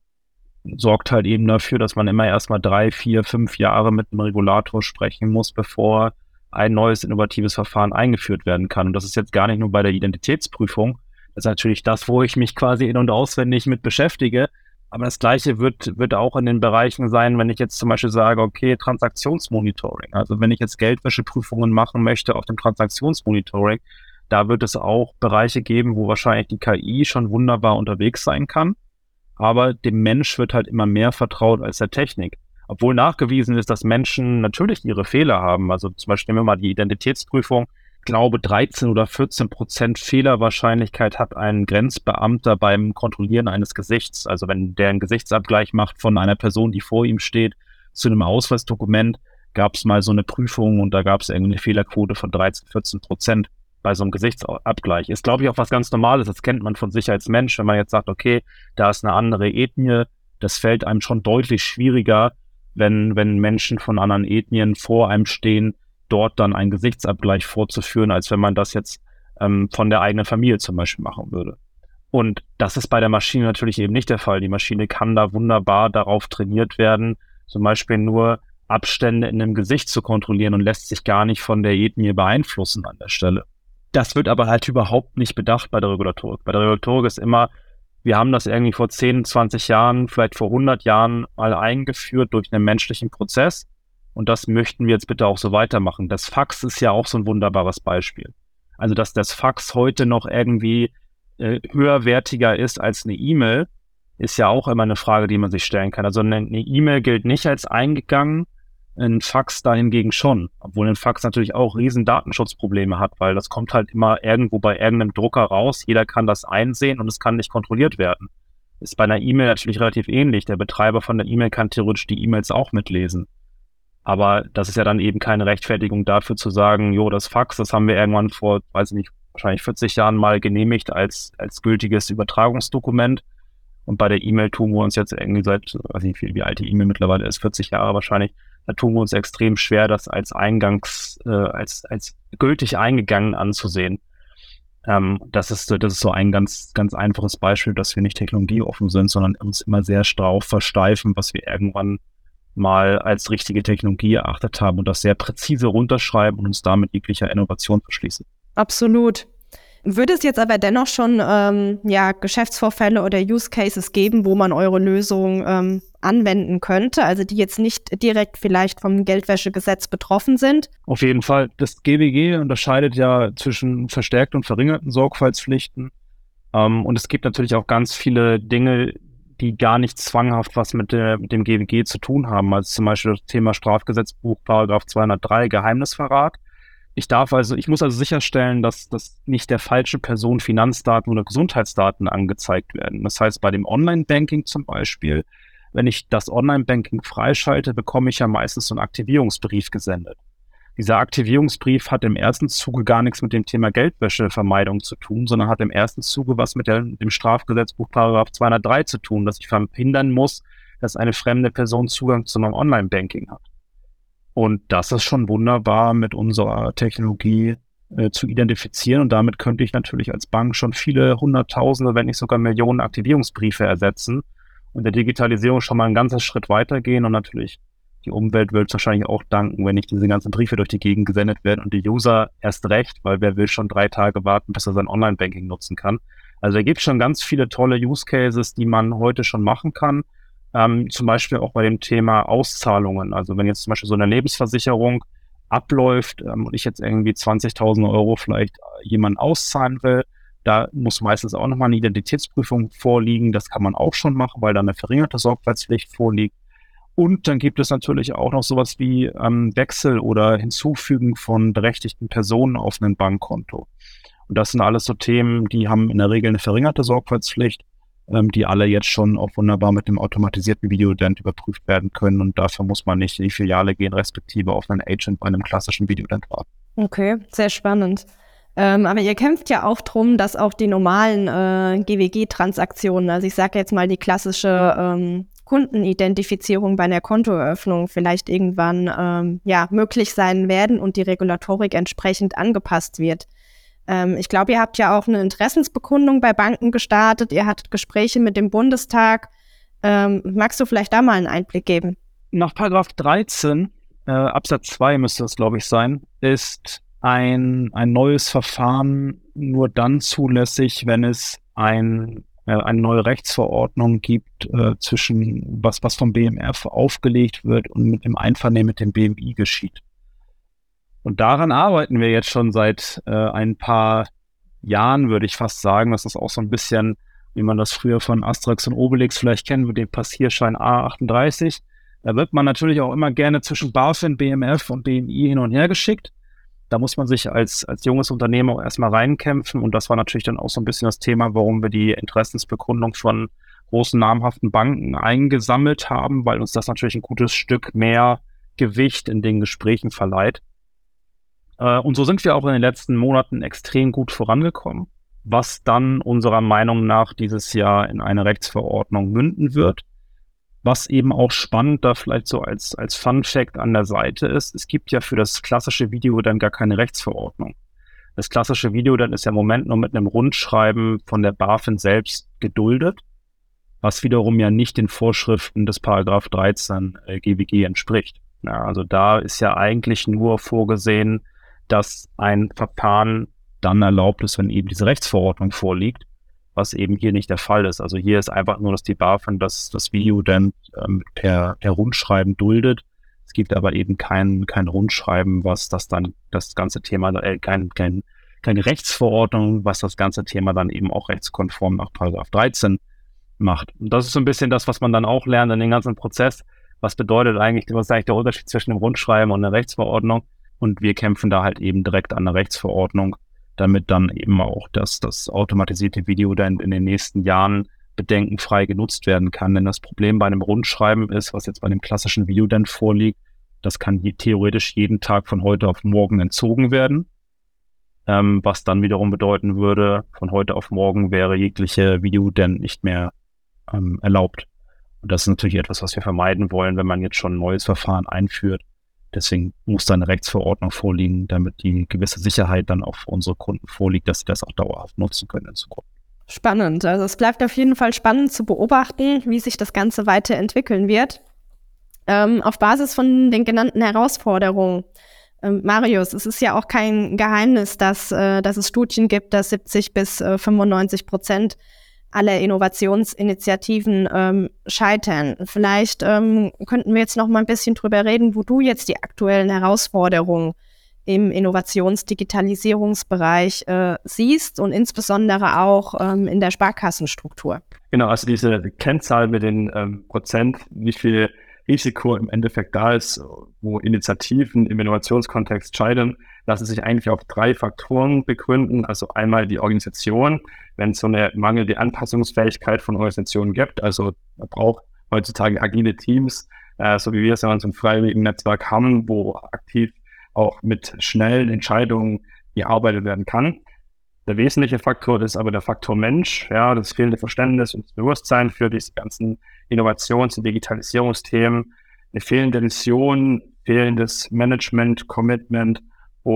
sorgt halt eben dafür, dass man immer erstmal drei, vier, fünf Jahre mit einem Regulator sprechen muss, bevor ein neues innovatives Verfahren eingeführt werden kann. Und das ist jetzt gar nicht nur bei der Identitätsprüfung. Das ist natürlich das, wo ich mich quasi in- und auswendig mit beschäftige. Aber das Gleiche wird, wird auch in den Bereichen sein, wenn ich jetzt zum Beispiel sage, okay, Transaktionsmonitoring. Also wenn ich jetzt Geldwäscheprüfungen machen möchte auf dem Transaktionsmonitoring, da wird es auch Bereiche geben, wo wahrscheinlich die KI schon wunderbar unterwegs sein kann. Aber dem Mensch wird halt immer mehr vertraut als der Technik. Obwohl nachgewiesen ist, dass Menschen natürlich ihre Fehler haben. Also zum Beispiel nehmen wir mal die Identitätsprüfung. Ich glaube, 13 oder 14 Prozent Fehlerwahrscheinlichkeit hat ein Grenzbeamter beim Kontrollieren eines Gesichts. Also wenn der einen Gesichtsabgleich macht von einer Person, die vor ihm steht, zu einem Ausweisdokument, gab es mal so eine Prüfung und da gab es irgendwie eine Fehlerquote von 13, 14 Prozent bei so einem Gesichtsabgleich. Ist, glaube ich, auch was ganz Normales. Das kennt man von sich als Mensch. Wenn man jetzt sagt, okay, da ist eine andere Ethnie, das fällt einem schon deutlich schwieriger, wenn, wenn Menschen von anderen Ethnien vor einem stehen, dort dann einen Gesichtsabgleich vorzuführen, als wenn man das jetzt ähm, von der eigenen Familie zum Beispiel machen würde. Und das ist bei der Maschine natürlich eben nicht der Fall. Die Maschine kann da wunderbar darauf trainiert werden, zum Beispiel nur Abstände in dem Gesicht zu kontrollieren und lässt sich gar nicht von der Ethnie beeinflussen an der Stelle. Das wird aber halt überhaupt nicht bedacht bei der Regulatorik. Bei der Regulatorik ist immer, wir haben das irgendwie vor 10, 20 Jahren, vielleicht vor 100 Jahren mal eingeführt durch einen menschlichen Prozess. Und das möchten wir jetzt bitte auch so weitermachen. Das Fax ist ja auch so ein wunderbares Beispiel. Also, dass das Fax heute noch irgendwie äh, höherwertiger ist als eine E-Mail, ist ja auch immer eine Frage, die man sich stellen kann. Also eine E-Mail gilt nicht als eingegangen, ein Fax da hingegen schon, obwohl ein Fax natürlich auch riesen Datenschutzprobleme hat, weil das kommt halt immer irgendwo bei irgendeinem Drucker raus. Jeder kann das einsehen und es kann nicht kontrolliert werden. Ist bei einer E-Mail natürlich relativ ähnlich. Der Betreiber von der E-Mail kann theoretisch die E-Mails auch mitlesen. Aber das ist ja dann eben keine Rechtfertigung dafür zu sagen, jo, das Fax, das haben wir irgendwann vor, weiß ich nicht, wahrscheinlich 40 Jahren mal genehmigt als, als gültiges Übertragungsdokument. Und bei der E-Mail tun wir uns jetzt irgendwie seit, weiß ich nicht, wie alt die E-Mail mittlerweile ist, 40 Jahre wahrscheinlich, da tun wir uns extrem schwer, das als Eingangs, äh, als, als gültig eingegangen anzusehen. Ähm, das ist, das ist so ein ganz, ganz einfaches Beispiel, dass wir nicht technologieoffen sind, sondern uns immer sehr drauf versteifen, was wir irgendwann mal als richtige Technologie erachtet haben und das sehr präzise runterschreiben und uns damit jeglicher Innovation verschließen. Absolut. Würde es jetzt aber dennoch schon ähm, ja, Geschäftsvorfälle oder Use Cases geben, wo man eure Lösung ähm, anwenden könnte, also die jetzt nicht direkt vielleicht vom Geldwäschegesetz betroffen sind? Auf jeden Fall. Das GWG unterscheidet ja zwischen verstärkten und verringerten Sorgfaltspflichten. Ähm, und es gibt natürlich auch ganz viele Dinge, die gar nicht zwanghaft was mit, der, mit dem GWG zu tun haben. Also zum Beispiel das Thema Strafgesetzbuch, Paragraph 203, Geheimnisverrat ich darf also, ich muss also sicherstellen, dass, dass nicht der falsche Person Finanzdaten oder Gesundheitsdaten angezeigt werden. Das heißt, bei dem Online-Banking zum Beispiel, wenn ich das Online-Banking freischalte, bekomme ich ja meistens so einen Aktivierungsbrief gesendet. Dieser Aktivierungsbrief hat im ersten Zuge gar nichts mit dem Thema Geldwäschevermeidung zu tun, sondern hat im ersten Zuge was mit der, dem Strafgesetzbuch Paragraph 203 zu tun, dass ich verhindern muss, dass eine fremde Person Zugang zu meinem Online-Banking hat. Und das ist schon wunderbar mit unserer Technologie äh, zu identifizieren. Und damit könnte ich natürlich als Bank schon viele Hunderttausende, wenn nicht sogar Millionen Aktivierungsbriefe ersetzen und der Digitalisierung schon mal einen ganzen Schritt weitergehen. Und natürlich die Umwelt wird wahrscheinlich auch danken, wenn nicht diese ganzen Briefe durch die Gegend gesendet werden und die User erst recht, weil wer will schon drei Tage warten, bis er sein Online-Banking nutzen kann. Also da gibt es schon ganz viele tolle Use Cases, die man heute schon machen kann. Ähm, zum Beispiel auch bei dem Thema Auszahlungen. Also wenn jetzt zum Beispiel so eine Lebensversicherung abläuft ähm, und ich jetzt irgendwie 20.000 Euro vielleicht jemand auszahlen will, da muss meistens auch nochmal eine Identitätsprüfung vorliegen. Das kann man auch schon machen, weil da eine verringerte Sorgfaltspflicht vorliegt. Und dann gibt es natürlich auch noch sowas wie ähm, Wechsel oder Hinzufügen von berechtigten Personen auf ein Bankkonto. Und das sind alles so Themen, die haben in der Regel eine verringerte Sorgfaltspflicht ähm, die alle jetzt schon auch wunderbar mit dem automatisierten Videodent überprüft werden können. Und dafür muss man nicht in die Filiale gehen, respektive auf einen Agent bei einem klassischen Videodent warten. Okay, sehr spannend. Ähm, aber ihr kämpft ja auch darum, dass auch die normalen äh, GWG-Transaktionen, also ich sage jetzt mal die klassische ähm, Kundenidentifizierung bei einer Kontoeröffnung vielleicht irgendwann ähm, ja, möglich sein werden und die Regulatorik entsprechend angepasst wird. Ähm, ich glaube, ihr habt ja auch eine Interessensbekundung bei Banken gestartet, ihr hattet Gespräche mit dem Bundestag. Ähm, magst du vielleicht da mal einen Einblick geben? Nach Paragraph 13, äh, Absatz 2 müsste das, glaube ich, sein, ist ein, ein neues Verfahren nur dann zulässig, wenn es ein äh, eine neue Rechtsverordnung gibt äh, zwischen was, was vom BMF aufgelegt wird und mit dem Einvernehmen mit dem BMI geschieht. Und daran arbeiten wir jetzt schon seit äh, ein paar Jahren, würde ich fast sagen. Das ist auch so ein bisschen, wie man das früher von Asterix und Obelix vielleicht kennt, mit dem Passierschein A38. Da wird man natürlich auch immer gerne zwischen BaFin, BMF und BMI hin und her geschickt da muss man sich als, als junges Unternehmen auch erstmal reinkämpfen. Und das war natürlich dann auch so ein bisschen das Thema, warum wir die Interessensbekundung von großen namhaften Banken eingesammelt haben, weil uns das natürlich ein gutes Stück mehr Gewicht in den Gesprächen verleiht. Äh, und so sind wir auch in den letzten Monaten extrem gut vorangekommen, was dann unserer Meinung nach dieses Jahr in eine Rechtsverordnung münden wird. Was eben auch spannend da vielleicht so als, als Fun Fact an der Seite ist, es gibt ja für das klassische Video dann gar keine Rechtsverordnung. Das klassische Video dann ist ja im Moment nur mit einem Rundschreiben von der BaFin selbst geduldet, was wiederum ja nicht den Vorschriften des Paragraph 13 äh, GWG entspricht. Ja, also da ist ja eigentlich nur vorgesehen, dass ein Verfahren dann erlaubt ist, wenn eben diese Rechtsverordnung vorliegt was eben hier nicht der Fall ist. Also hier ist einfach nur, dass die BaFin das, das Video dann ähm, per, per Rundschreiben duldet. Es gibt aber eben kein, kein Rundschreiben, was das dann, das ganze Thema, äh, kein, kein, keine Rechtsverordnung, was das ganze Thema dann eben auch rechtskonform nach Paragraph 13 macht. Und das ist so ein bisschen das, was man dann auch lernt in den ganzen Prozess. Was bedeutet eigentlich, was ist eigentlich der Unterschied zwischen einem Rundschreiben und einer Rechtsverordnung? Und wir kämpfen da halt eben direkt an der Rechtsverordnung damit dann eben auch das, das automatisierte Video dann in den nächsten Jahren bedenkenfrei genutzt werden kann. Denn das Problem bei einem Rundschreiben ist, was jetzt bei dem klassischen Video dann vorliegt, das kann theoretisch jeden Tag von heute auf morgen entzogen werden. Ähm, was dann wiederum bedeuten würde, von heute auf morgen wäre jegliche Video dann nicht mehr ähm, erlaubt. Und das ist natürlich etwas, was wir vermeiden wollen, wenn man jetzt schon ein neues Verfahren einführt, Deswegen muss da eine Rechtsverordnung vorliegen, damit die gewisse Sicherheit dann auch für unsere Kunden vorliegt, dass sie das auch dauerhaft nutzen können in Zukunft. Spannend. Also es bleibt auf jeden Fall spannend zu beobachten, wie sich das Ganze weiterentwickeln wird. Ähm, auf Basis von den genannten Herausforderungen. Ähm, Marius, es ist ja auch kein Geheimnis, dass, äh, dass es Studien gibt, dass 70 bis äh, 95 Prozent alle Innovationsinitiativen ähm, scheitern. Vielleicht ähm, könnten wir jetzt noch mal ein bisschen drüber reden, wo du jetzt die aktuellen Herausforderungen im Innovationsdigitalisierungsbereich äh, siehst und insbesondere auch ähm, in der Sparkassenstruktur. Genau, also diese Kennzahl mit den ähm, Prozent, wie viel Risiko im Endeffekt da ist, wo Initiativen im Innovationskontext scheitern, lassen sich eigentlich auf drei Faktoren begründen. Also einmal die Organisation, wenn es so eine mangelnde Anpassungsfähigkeit von Organisationen gibt. Also man braucht heutzutage agile Teams, äh, so wie wir es in unserem freiwilligen Netzwerk haben, wo aktiv auch mit schnellen Entscheidungen gearbeitet werden kann. Der wesentliche Faktor ist aber der Faktor Mensch, ja, das fehlende Verständnis und das Bewusstsein für diese ganzen Innovations- und Digitalisierungsthemen, eine fehlende Vision, fehlendes Management, Commitment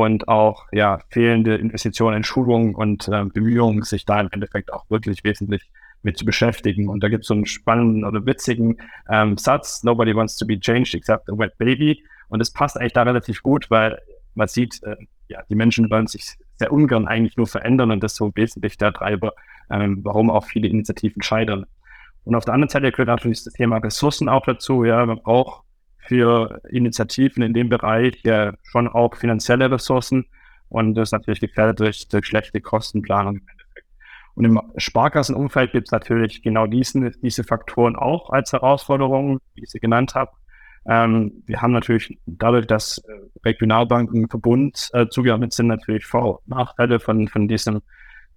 und auch ja, fehlende Investitionen in Schulung und äh, Bemühungen, sich da im Endeffekt auch wirklich wesentlich mit zu beschäftigen. Und da gibt es so einen spannenden oder witzigen ähm, Satz, Nobody wants to be changed except a wet baby. Und das passt eigentlich da relativ gut, weil man sieht, äh, ja, die Menschen wollen sich sehr ungern eigentlich nur verändern und das ist so wesentlich der Treiber, ähm, warum auch viele Initiativen scheitern. Und auf der anderen Seite gehört natürlich das Thema Ressourcen auch dazu. Ja, man braucht für Initiativen in dem Bereich ja schon auch finanzielle Ressourcen und das ist natürlich gefährdet durch, durch schlechte Kostenplanung. Und im Sparkassenumfeld gibt es natürlich genau diesen, diese Faktoren auch als Herausforderungen, wie ich sie genannt habe. Ähm, wir haben natürlich dadurch, dass äh, Regionalbanken Verbund äh, zugeordnet sind, natürlich Vor- und Nachteile von, von diesem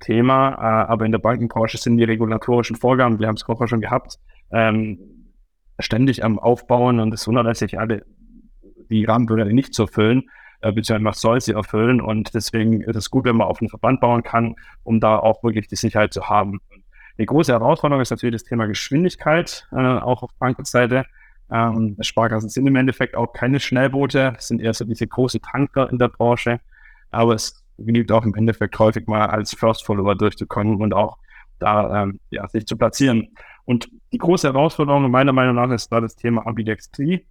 Thema. Äh, aber in der Bankenbranche sind die regulatorischen Vorgaben, wir haben es vorher schon gehabt, ähm, ständig am Aufbauen und es wundert sich alle, die Rahmenbedingungen nicht zu erfüllen, äh, beziehungsweise man soll sie erfüllen und deswegen ist es gut, wenn man auf einen Verband bauen kann, um da auch wirklich die Sicherheit zu haben. Die große Herausforderung ist natürlich das Thema Geschwindigkeit, äh, auch auf Bankenseite. Ähm, Sparkassen sind im Endeffekt auch keine Schnellboote, sind eher so diese große Tanker in der Branche. Aber es genügt auch im Endeffekt häufig mal als First Follower durchzukommen und auch da ähm, ja, sich zu platzieren. Und die große Herausforderung meiner Meinung nach ist da das Thema Ambidextrie,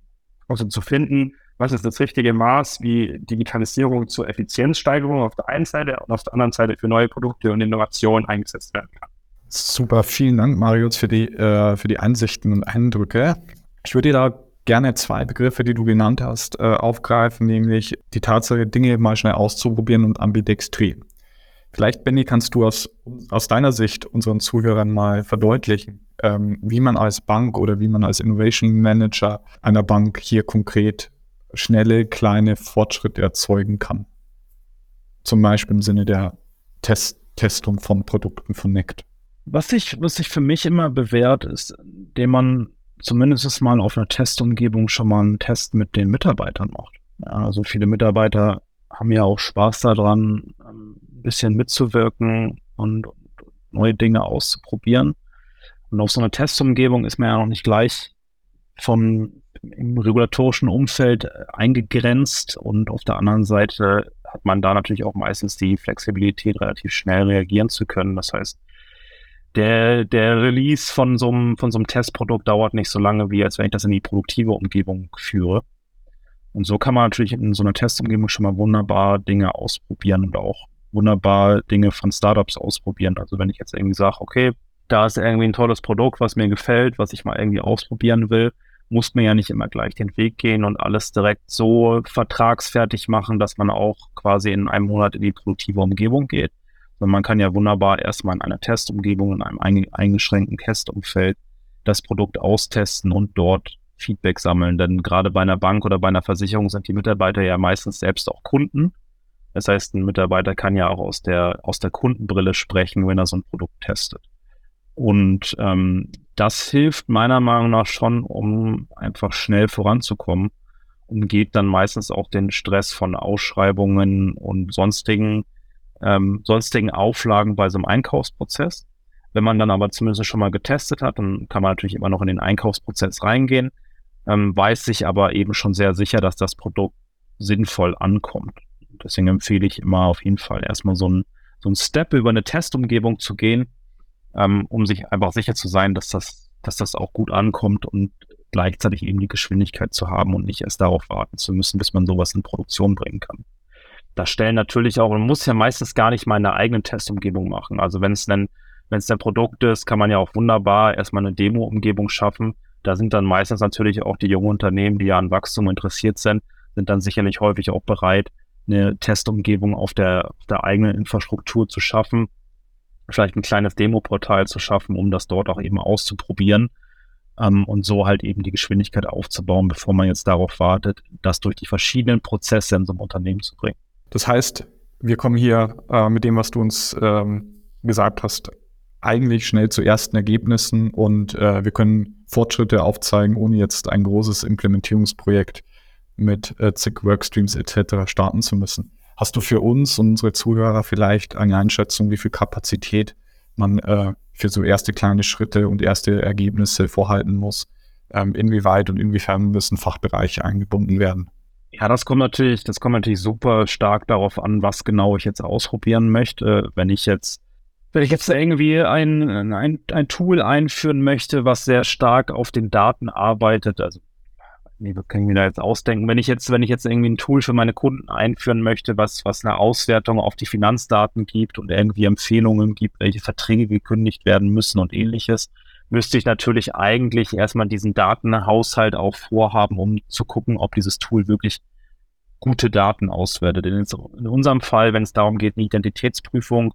also zu finden, was ist das richtige Maß, wie Digitalisierung zur Effizienzsteigerung auf der einen Seite und auf der anderen Seite für neue Produkte und Innovationen eingesetzt werden kann. Super, vielen Dank, Marius, für die, äh, für die Ansichten und Eindrücke. Ich würde da gerne zwei Begriffe, die du genannt hast, äh, aufgreifen, nämlich die Tatsache, Dinge mal schnell auszuprobieren und Ambidextrie. Vielleicht, Benny, kannst du aus, aus deiner Sicht unseren Zuhörern mal verdeutlichen, ähm, wie man als Bank oder wie man als Innovation Manager einer Bank hier konkret schnelle, kleine Fortschritte erzeugen kann. Zum Beispiel im Sinne der Test Testung von Produkten von NECT. Was sich, was sich für mich immer bewährt, ist, indem man zumindest mal auf einer Testumgebung schon mal einen Test mit den Mitarbeitern macht. Ja, also viele Mitarbeiter haben ja auch Spaß daran, ein bisschen mitzuwirken und neue Dinge auszuprobieren. Und auf so einer Testumgebung ist man ja noch nicht gleich vom im regulatorischen Umfeld äh, eingegrenzt und auf der anderen Seite hat man da natürlich auch meistens die Flexibilität, relativ schnell reagieren zu können. Das heißt, der, der Release von so, einem, von so einem Testprodukt dauert nicht so lange, wie als wenn ich das in die produktive Umgebung führe. Und so kann man natürlich in so einer Testumgebung schon mal wunderbar Dinge ausprobieren und auch wunderbar Dinge von Startups ausprobieren. Also wenn ich jetzt irgendwie sage, okay, da ist irgendwie ein tolles Produkt, was mir gefällt, was ich mal irgendwie ausprobieren will, muss man ja nicht immer gleich den Weg gehen und alles direkt so vertragsfertig machen, dass man auch quasi in einem Monat in die produktive Umgebung geht. Sondern man kann ja wunderbar erstmal in einer Testumgebung, in einem eingeschränkten Testumfeld das Produkt austesten und dort Feedback sammeln. Denn gerade bei einer Bank oder bei einer Versicherung sind die Mitarbeiter ja meistens selbst auch Kunden. Das heißt, ein Mitarbeiter kann ja auch aus der, aus der Kundenbrille sprechen, wenn er so ein Produkt testet. Und ähm, das hilft meiner Meinung nach schon, um einfach schnell voranzukommen und geht dann meistens auch den Stress von Ausschreibungen und sonstigen, ähm, sonstigen Auflagen bei so einem Einkaufsprozess. Wenn man dann aber zumindest schon mal getestet hat, dann kann man natürlich immer noch in den Einkaufsprozess reingehen, ähm, weiß sich aber eben schon sehr sicher, dass das Produkt sinnvoll ankommt. Deswegen empfehle ich immer auf jeden Fall erstmal so ein, so ein Step über eine Testumgebung zu gehen, ähm, um sich einfach sicher zu sein, dass das, dass das auch gut ankommt und gleichzeitig eben die Geschwindigkeit zu haben und nicht erst darauf warten zu müssen, bis man sowas in Produktion bringen kann. Da stellen natürlich auch, man muss ja meistens gar nicht mal eine eigene Testumgebung machen. Also wenn es dann, wenn es ein Produkt ist, kann man ja auch wunderbar erstmal eine Demo-Umgebung schaffen. Da sind dann meistens natürlich auch die jungen Unternehmen, die ja an Wachstum interessiert sind, sind dann sicherlich häufig auch bereit, eine Testumgebung auf der, auf der eigenen Infrastruktur zu schaffen vielleicht ein kleines Demo-Portal zu schaffen, um das dort auch eben auszuprobieren ähm, und so halt eben die Geschwindigkeit aufzubauen, bevor man jetzt darauf wartet, das durch die verschiedenen Prozesse in so einem Unternehmen zu bringen. Das heißt, wir kommen hier äh, mit dem, was du uns ähm, gesagt hast, eigentlich schnell zu ersten Ergebnissen und äh, wir können Fortschritte aufzeigen, ohne jetzt ein großes Implementierungsprojekt mit äh, zig Workstreams etc. starten zu müssen. Hast du für uns und unsere Zuhörer vielleicht eine Einschätzung, wie viel Kapazität man äh, für so erste kleine Schritte und erste Ergebnisse vorhalten muss? Ähm, inwieweit und inwiefern müssen Fachbereiche eingebunden werden? Ja, das kommt natürlich, das kommt natürlich super stark darauf an, was genau ich jetzt ausprobieren möchte. Wenn ich jetzt, wenn ich jetzt irgendwie ein, ein, ein Tool einführen möchte, was sehr stark auf den Daten arbeitet, also nee, was kann ich mir da jetzt ausdenken? Wenn ich jetzt, wenn ich jetzt irgendwie ein Tool für meine Kunden einführen möchte, was, was eine Auswertung auf die Finanzdaten gibt und irgendwie Empfehlungen gibt, welche Verträge gekündigt werden müssen und ähnliches, müsste ich natürlich eigentlich erstmal diesen Datenhaushalt auch vorhaben, um zu gucken, ob dieses Tool wirklich gute Daten auswertet. In, in unserem Fall, wenn es darum geht, eine Identitätsprüfung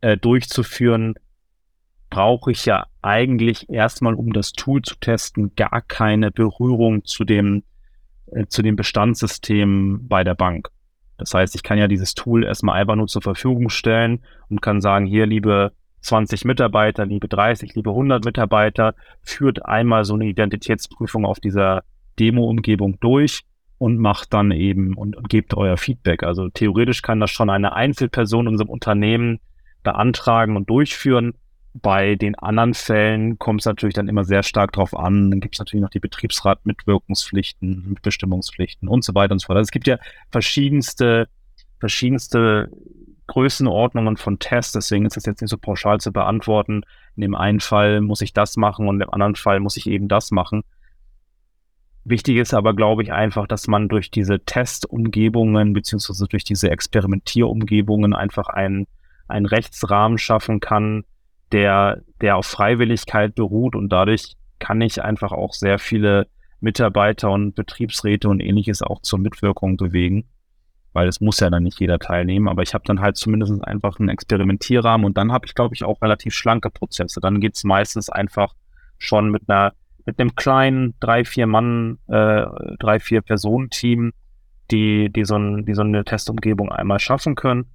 äh, durchzuführen, brauche ich ja eigentlich erstmal, um das Tool zu testen, gar keine Berührung zu dem, äh, zu dem Bestandssystem bei der Bank. Das heißt, ich kann ja dieses Tool erstmal einfach nur zur Verfügung stellen und kann sagen, hier, liebe 20 Mitarbeiter, liebe 30, liebe 100 Mitarbeiter, führt einmal so eine Identitätsprüfung auf dieser Demo-Umgebung durch und macht dann eben und, und gebt euer Feedback. Also theoretisch kann das schon eine Einzelperson in unserem Unternehmen beantragen und durchführen bei den anderen Fällen kommt es natürlich dann immer sehr stark drauf an. Dann gibt es natürlich noch die Betriebsrat-Mitwirkungspflichten, Mitbestimmungspflichten und so weiter und so fort. Also es gibt ja verschiedenste, verschiedenste Größenordnungen von Tests, deswegen ist das jetzt nicht so pauschal zu beantworten. In dem einen Fall muss ich das machen und im anderen Fall muss ich eben das machen. Wichtig ist aber, glaube ich, einfach, dass man durch diese Testumgebungen beziehungsweise durch diese Experimentierumgebungen einfach einen, einen Rechtsrahmen schaffen kann, der, der auf Freiwilligkeit beruht und dadurch kann ich einfach auch sehr viele Mitarbeiter und Betriebsräte und ähnliches auch zur Mitwirkung bewegen, weil es muss ja dann nicht jeder teilnehmen, aber ich habe dann halt zumindest einfach einen Experimentierrahmen und dann habe ich, glaube ich, auch relativ schlanke Prozesse. Dann geht es meistens einfach schon mit einer mit einem kleinen drei, vier Mann, äh, drei, vier Personen-Team, die, die, so ein, die so eine Testumgebung einmal schaffen können.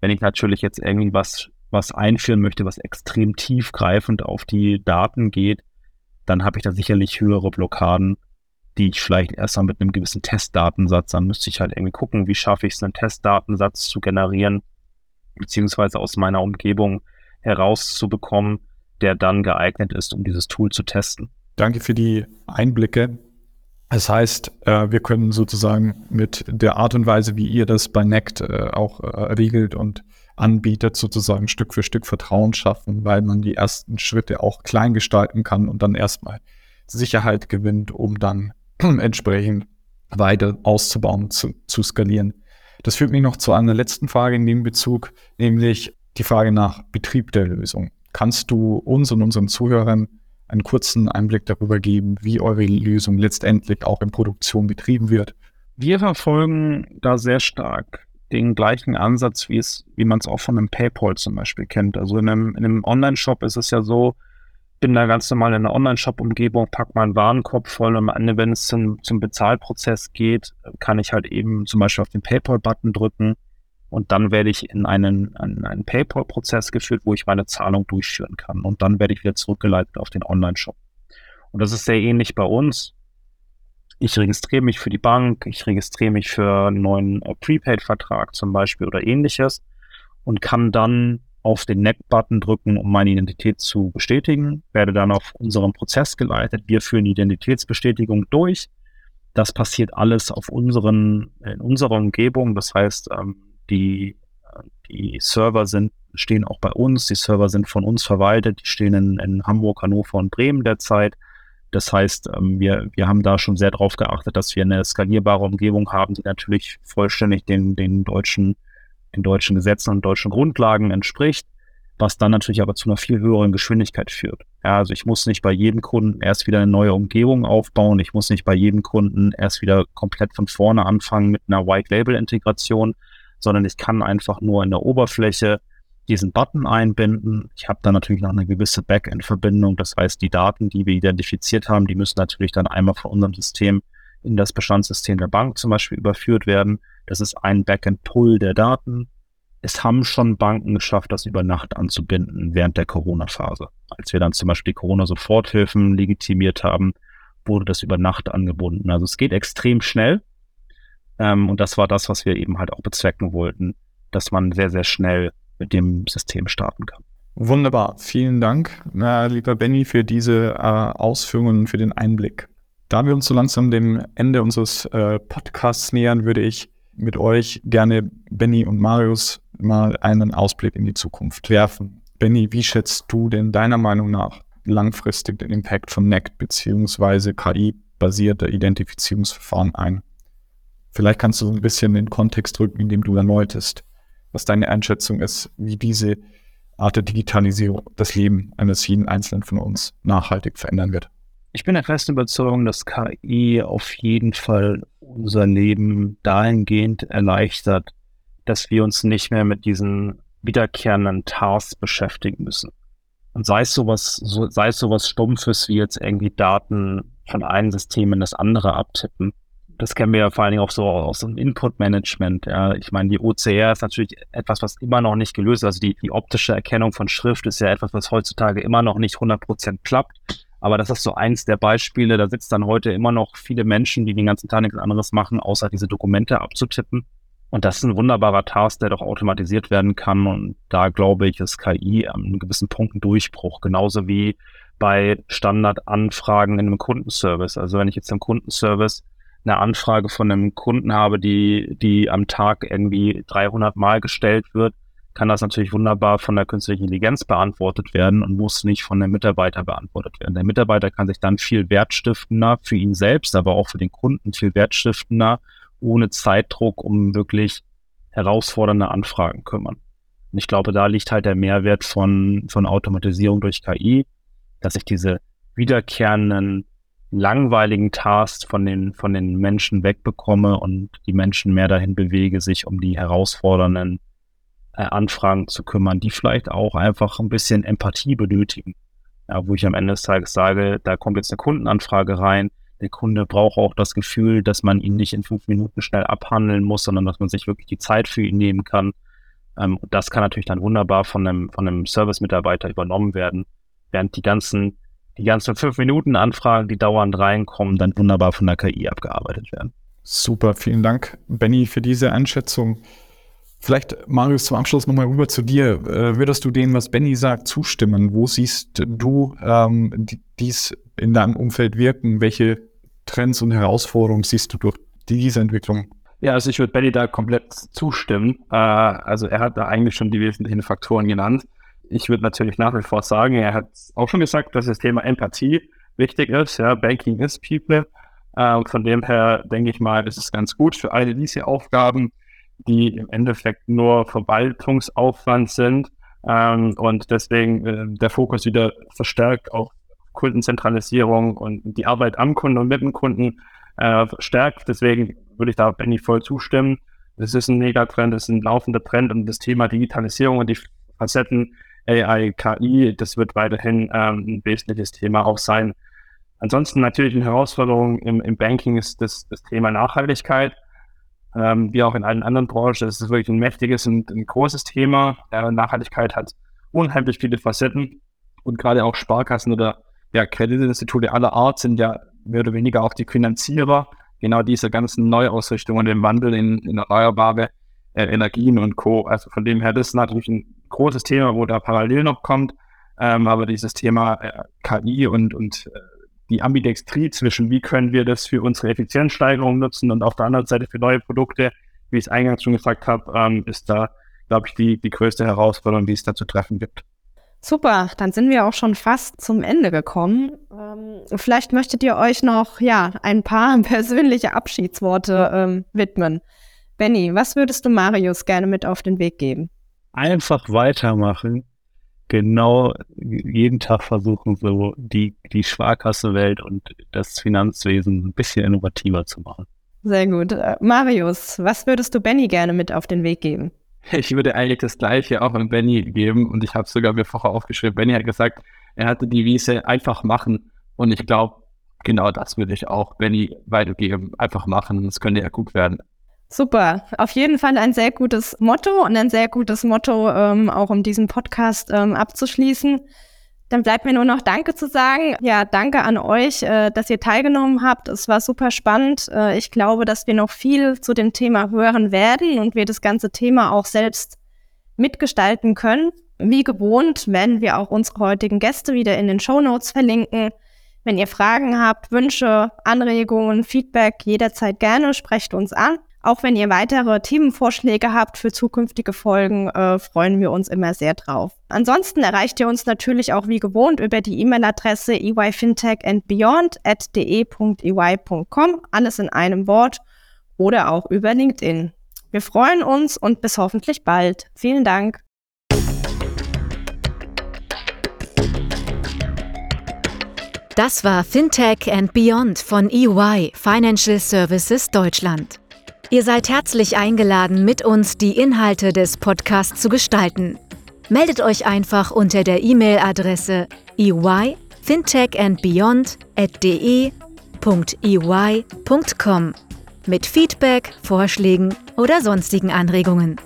Wenn ich natürlich jetzt irgendwie was was einführen möchte, was extrem tiefgreifend auf die Daten geht, dann habe ich da sicherlich höhere Blockaden, die ich vielleicht erst mal mit einem gewissen Testdatensatz, dann müsste ich halt irgendwie gucken, wie schaffe ich es, einen Testdatensatz zu generieren, beziehungsweise aus meiner Umgebung herauszubekommen, der dann geeignet ist, um dieses Tool zu testen. Danke für die Einblicke. Das heißt, äh, wir können sozusagen mit der Art und Weise, wie ihr das bei NECT äh, auch äh, regelt und anbietet, sozusagen Stück für Stück Vertrauen schaffen, weil man die ersten Schritte auch klein gestalten kann und dann erstmal Sicherheit gewinnt, um dann entsprechend weiter auszubauen, zu, zu skalieren. Das führt mich noch zu einer letzten Frage in dem Bezug, nämlich die Frage nach Betrieb der Lösung. Kannst du uns und unseren Zuhörern einen kurzen Einblick darüber geben, wie eure Lösung letztendlich auch in Produktion betrieben wird? Wir verfolgen da sehr stark den gleichen Ansatz, wie es, wie man es auch von einem PayPal zum Beispiel kennt. Also in einem, in einem Online-Shop ist es ja so, bin da ganz normal in einer Online-Shop-Umgebung, pack meinen Warenkorb voll und am Ende, wenn es zum, zum Bezahlprozess geht, kann ich halt eben zum Beispiel auf den PayPal-Button drücken und dann werde ich in einen, einen, einen PayPal-Prozess geführt, wo ich meine Zahlung durchführen kann und dann werde ich wieder zurückgeleitet auf den Online-Shop. Und das ist sehr ähnlich bei uns ich registriere mich für die Bank, ich registriere mich für einen neuen äh, Prepaid-Vertrag zum Beispiel oder ähnliches und kann dann auf den Neck-Button drücken, um meine Identität zu bestätigen, werde dann auf unseren Prozess geleitet. Wir führen die Identitätsbestätigung durch. Das passiert alles auf unseren, in unserer Umgebung. Das heißt, ähm, die, die Server sind, stehen auch bei uns. Die Server sind von uns verwaltet. Die stehen in, in Hamburg, Hannover und Bremen derzeit. Das heißt, ähm, wir, wir haben da schon sehr darauf geachtet, dass wir eine skalierbare Umgebung haben, die natürlich vollständig den, den, deutschen, den deutschen Gesetzen und deutschen Grundlagen entspricht, was dann natürlich aber zu einer viel höheren Geschwindigkeit führt. Ja, also ich muss nicht bei jedem Kunden erst wieder eine neue Umgebung aufbauen, ich muss nicht bei jedem Kunden erst wieder komplett von vorne anfangen mit einer White-Label-Integration, sondern ich kann einfach nur in der Oberfläche diesen Button einbinden. Ich habe dann natürlich noch eine gewisse Backend-Verbindung. Das heißt, die Daten, die wir identifiziert haben, die müssen natürlich dann einmal von unserem System in das Bestandssystem der Bank zum Beispiel überführt werden. Das ist ein Backend-Pull der Daten. Es haben schon Banken geschafft, das über Nacht anzubinden während der Corona-Phase. Als wir dann zum Beispiel die Corona-Soforthilfen legitimiert haben, wurde das über Nacht angebunden. Also es geht extrem schnell. Ähm, und das war das, was wir eben halt auch bezwecken wollten, dass man sehr, sehr schnell mit dem System starten kann. Wunderbar, vielen Dank, äh, lieber Benny, für diese äh, Ausführungen und für den Einblick. Da wir uns so langsam dem Ende unseres äh, Podcasts nähern, würde ich mit euch gerne Benny und Marius mal einen Ausblick in die Zukunft werfen. Benny, wie schätzt du denn deiner Meinung nach langfristig den Impact von NECT bzw. KI-basierte Identifizierungsverfahren ein? Vielleicht kannst du so ein bisschen den Kontext drücken, in dem du erläuterst, was deine Einschätzung ist, wie diese Art der Digitalisierung das Leben eines jeden Einzelnen von uns nachhaltig verändern wird. Ich bin der festen Überzeugung, dass KI auf jeden Fall unser Leben dahingehend erleichtert, dass wir uns nicht mehr mit diesen wiederkehrenden Tasks beschäftigen müssen. Und sei es sowas, so, sei es sowas Stumpfes wie jetzt irgendwie Daten von einem System in das andere abtippen, das kennen wir ja vor allen Dingen auch so aus dem Input-Management. Ja. Ich meine, die OCR ist natürlich etwas, was immer noch nicht gelöst ist. Also die, die optische Erkennung von Schrift ist ja etwas, was heutzutage immer noch nicht 100% klappt. Aber das ist so eins der Beispiele. Da sitzt dann heute immer noch viele Menschen, die den ganzen Tag nichts anderes machen, außer diese Dokumente abzutippen. Und das ist ein wunderbarer Task, der doch automatisiert werden kann. Und da glaube ich, ist KI an gewissen Punkt ein Durchbruch. Genauso wie bei Standardanfragen in einem Kundenservice. Also wenn ich jetzt im Kundenservice eine Anfrage von einem Kunden habe, die, die am Tag irgendwie 300 Mal gestellt wird, kann das natürlich wunderbar von der künstlichen Intelligenz beantwortet werden und muss nicht von dem Mitarbeiter beantwortet werden. Der Mitarbeiter kann sich dann viel wertstiftender für ihn selbst, aber auch für den Kunden viel wertstiftender, ohne Zeitdruck, um wirklich herausfordernde Anfragen kümmern. Und ich glaube, da liegt halt der Mehrwert von, von Automatisierung durch KI, dass ich diese wiederkehrenden, langweiligen Tasks von den, von den Menschen wegbekomme und die Menschen mehr dahin bewege, sich um die herausfordernden äh, Anfragen zu kümmern, die vielleicht auch einfach ein bisschen Empathie benötigen. Ja, wo ich am Ende des Tages sage, da kommt jetzt eine Kundenanfrage rein. Der Kunde braucht auch das Gefühl, dass man ihn nicht in fünf Minuten schnell abhandeln muss, sondern dass man sich wirklich die Zeit für ihn nehmen kann. Ähm, das kann natürlich dann wunderbar von einem, von einem Service-Mitarbeiter übernommen werden, während die ganzen, die ganzen fünf Minuten Anfragen, die dauernd reinkommen, dann wunderbar von der KI abgearbeitet werden. Super, vielen Dank, Benny, für diese Einschätzung. Vielleicht, Marius, zum Abschluss nochmal rüber zu dir. Äh, würdest du dem, was Benny sagt, zustimmen? Wo siehst du ähm, dies in deinem Umfeld wirken? Welche Trends und Herausforderungen siehst du durch diese Entwicklung? Ja, also ich würde Benny da komplett zustimmen. Äh, also er hat da eigentlich schon die wesentlichen Faktoren genannt. Ich würde natürlich nach wie vor sagen, er hat auch schon gesagt, dass das Thema Empathie wichtig ist. Ja, Banking is People. Äh, von dem her denke ich mal, ist es ganz gut für alle diese Aufgaben die im Endeffekt nur Verwaltungsaufwand sind ähm, und deswegen äh, der Fokus wieder verstärkt auf Kundenzentralisierung und die Arbeit am Kunden und mit dem Kunden äh, stärkt. Deswegen würde ich da Benny voll zustimmen. Das ist ein Megatrend, das ist ein laufender Trend und das Thema Digitalisierung und die Facetten AI, KI, das wird weiterhin ähm, ein wesentliches Thema auch sein. Ansonsten natürlich eine Herausforderung im, im Banking ist das, das Thema Nachhaltigkeit ähm, wie auch in allen anderen Branchen. Das ist wirklich ein mächtiges und ein großes Thema. Äh, Nachhaltigkeit hat unheimlich viele Facetten und gerade auch Sparkassen oder ja, Kreditinstitute aller Art sind ja mehr oder weniger auch die Finanzierer genau dieser ganzen Neuausrichtung und dem Wandel in, in erneuerbare äh, Energien und Co. Also von dem her, das ist natürlich ein großes Thema, wo da parallel noch kommt. Ähm, aber dieses Thema äh, KI und, und äh, die Ambidextrie zwischen, wie können wir das für unsere Effizienzsteigerung nutzen und auf der anderen Seite für neue Produkte, wie ich es eingangs schon gesagt habe, ähm, ist da, glaube ich, die, die größte Herausforderung, die es da zu treffen gibt. Super, dann sind wir auch schon fast zum Ende gekommen. Ähm, vielleicht möchtet ihr euch noch ja ein paar persönliche Abschiedsworte ähm, widmen. Benny, was würdest du Marius gerne mit auf den Weg geben? Einfach weitermachen, genau jeden Tag versuchen, so die, die Sparkassenwelt und das Finanzwesen ein bisschen innovativer zu machen. Sehr gut. Äh, Marius, was würdest du Benny gerne mit auf den Weg geben? Ich würde eigentlich das Gleiche auch an Benny geben und ich habe sogar mir vorher aufgeschrieben. Benny hat gesagt, er hatte die Wiese einfach machen und ich glaube, genau das würde ich auch Benny weitergeben. Einfach machen, das könnte ja gut werden. Super, auf jeden Fall ein sehr gutes Motto und ein sehr gutes Motto, ähm, auch um diesen Podcast ähm, abzuschließen. Dann bleibt mir nur noch Danke zu sagen. Ja, danke an euch, äh, dass ihr teilgenommen habt. Es war super spannend. Äh, ich glaube, dass wir noch viel zu dem Thema hören werden und wir das ganze Thema auch selbst mitgestalten können. Wie gewohnt werden wir auch unsere heutigen Gäste wieder in den Show Notes verlinken. Wenn ihr Fragen habt, Wünsche, Anregungen, Feedback, jederzeit gerne, sprecht uns an. Auch wenn ihr weitere Themenvorschläge habt für zukünftige Folgen, äh, freuen wir uns immer sehr drauf. Ansonsten erreicht ihr uns natürlich auch wie gewohnt über die E-Mail-Adresse eyfintechandbeyond at de.ey.com, alles in einem Wort oder auch über LinkedIn. Wir freuen uns und bis hoffentlich bald. Vielen Dank. Das war Fintech and Beyond von EY Financial Services Deutschland. Ihr seid herzlich eingeladen, mit uns die Inhalte des Podcasts zu gestalten. Meldet euch einfach unter der E-Mail-Adresse eyfintechandbeyond.de.ey.com mit Feedback, Vorschlägen oder sonstigen Anregungen.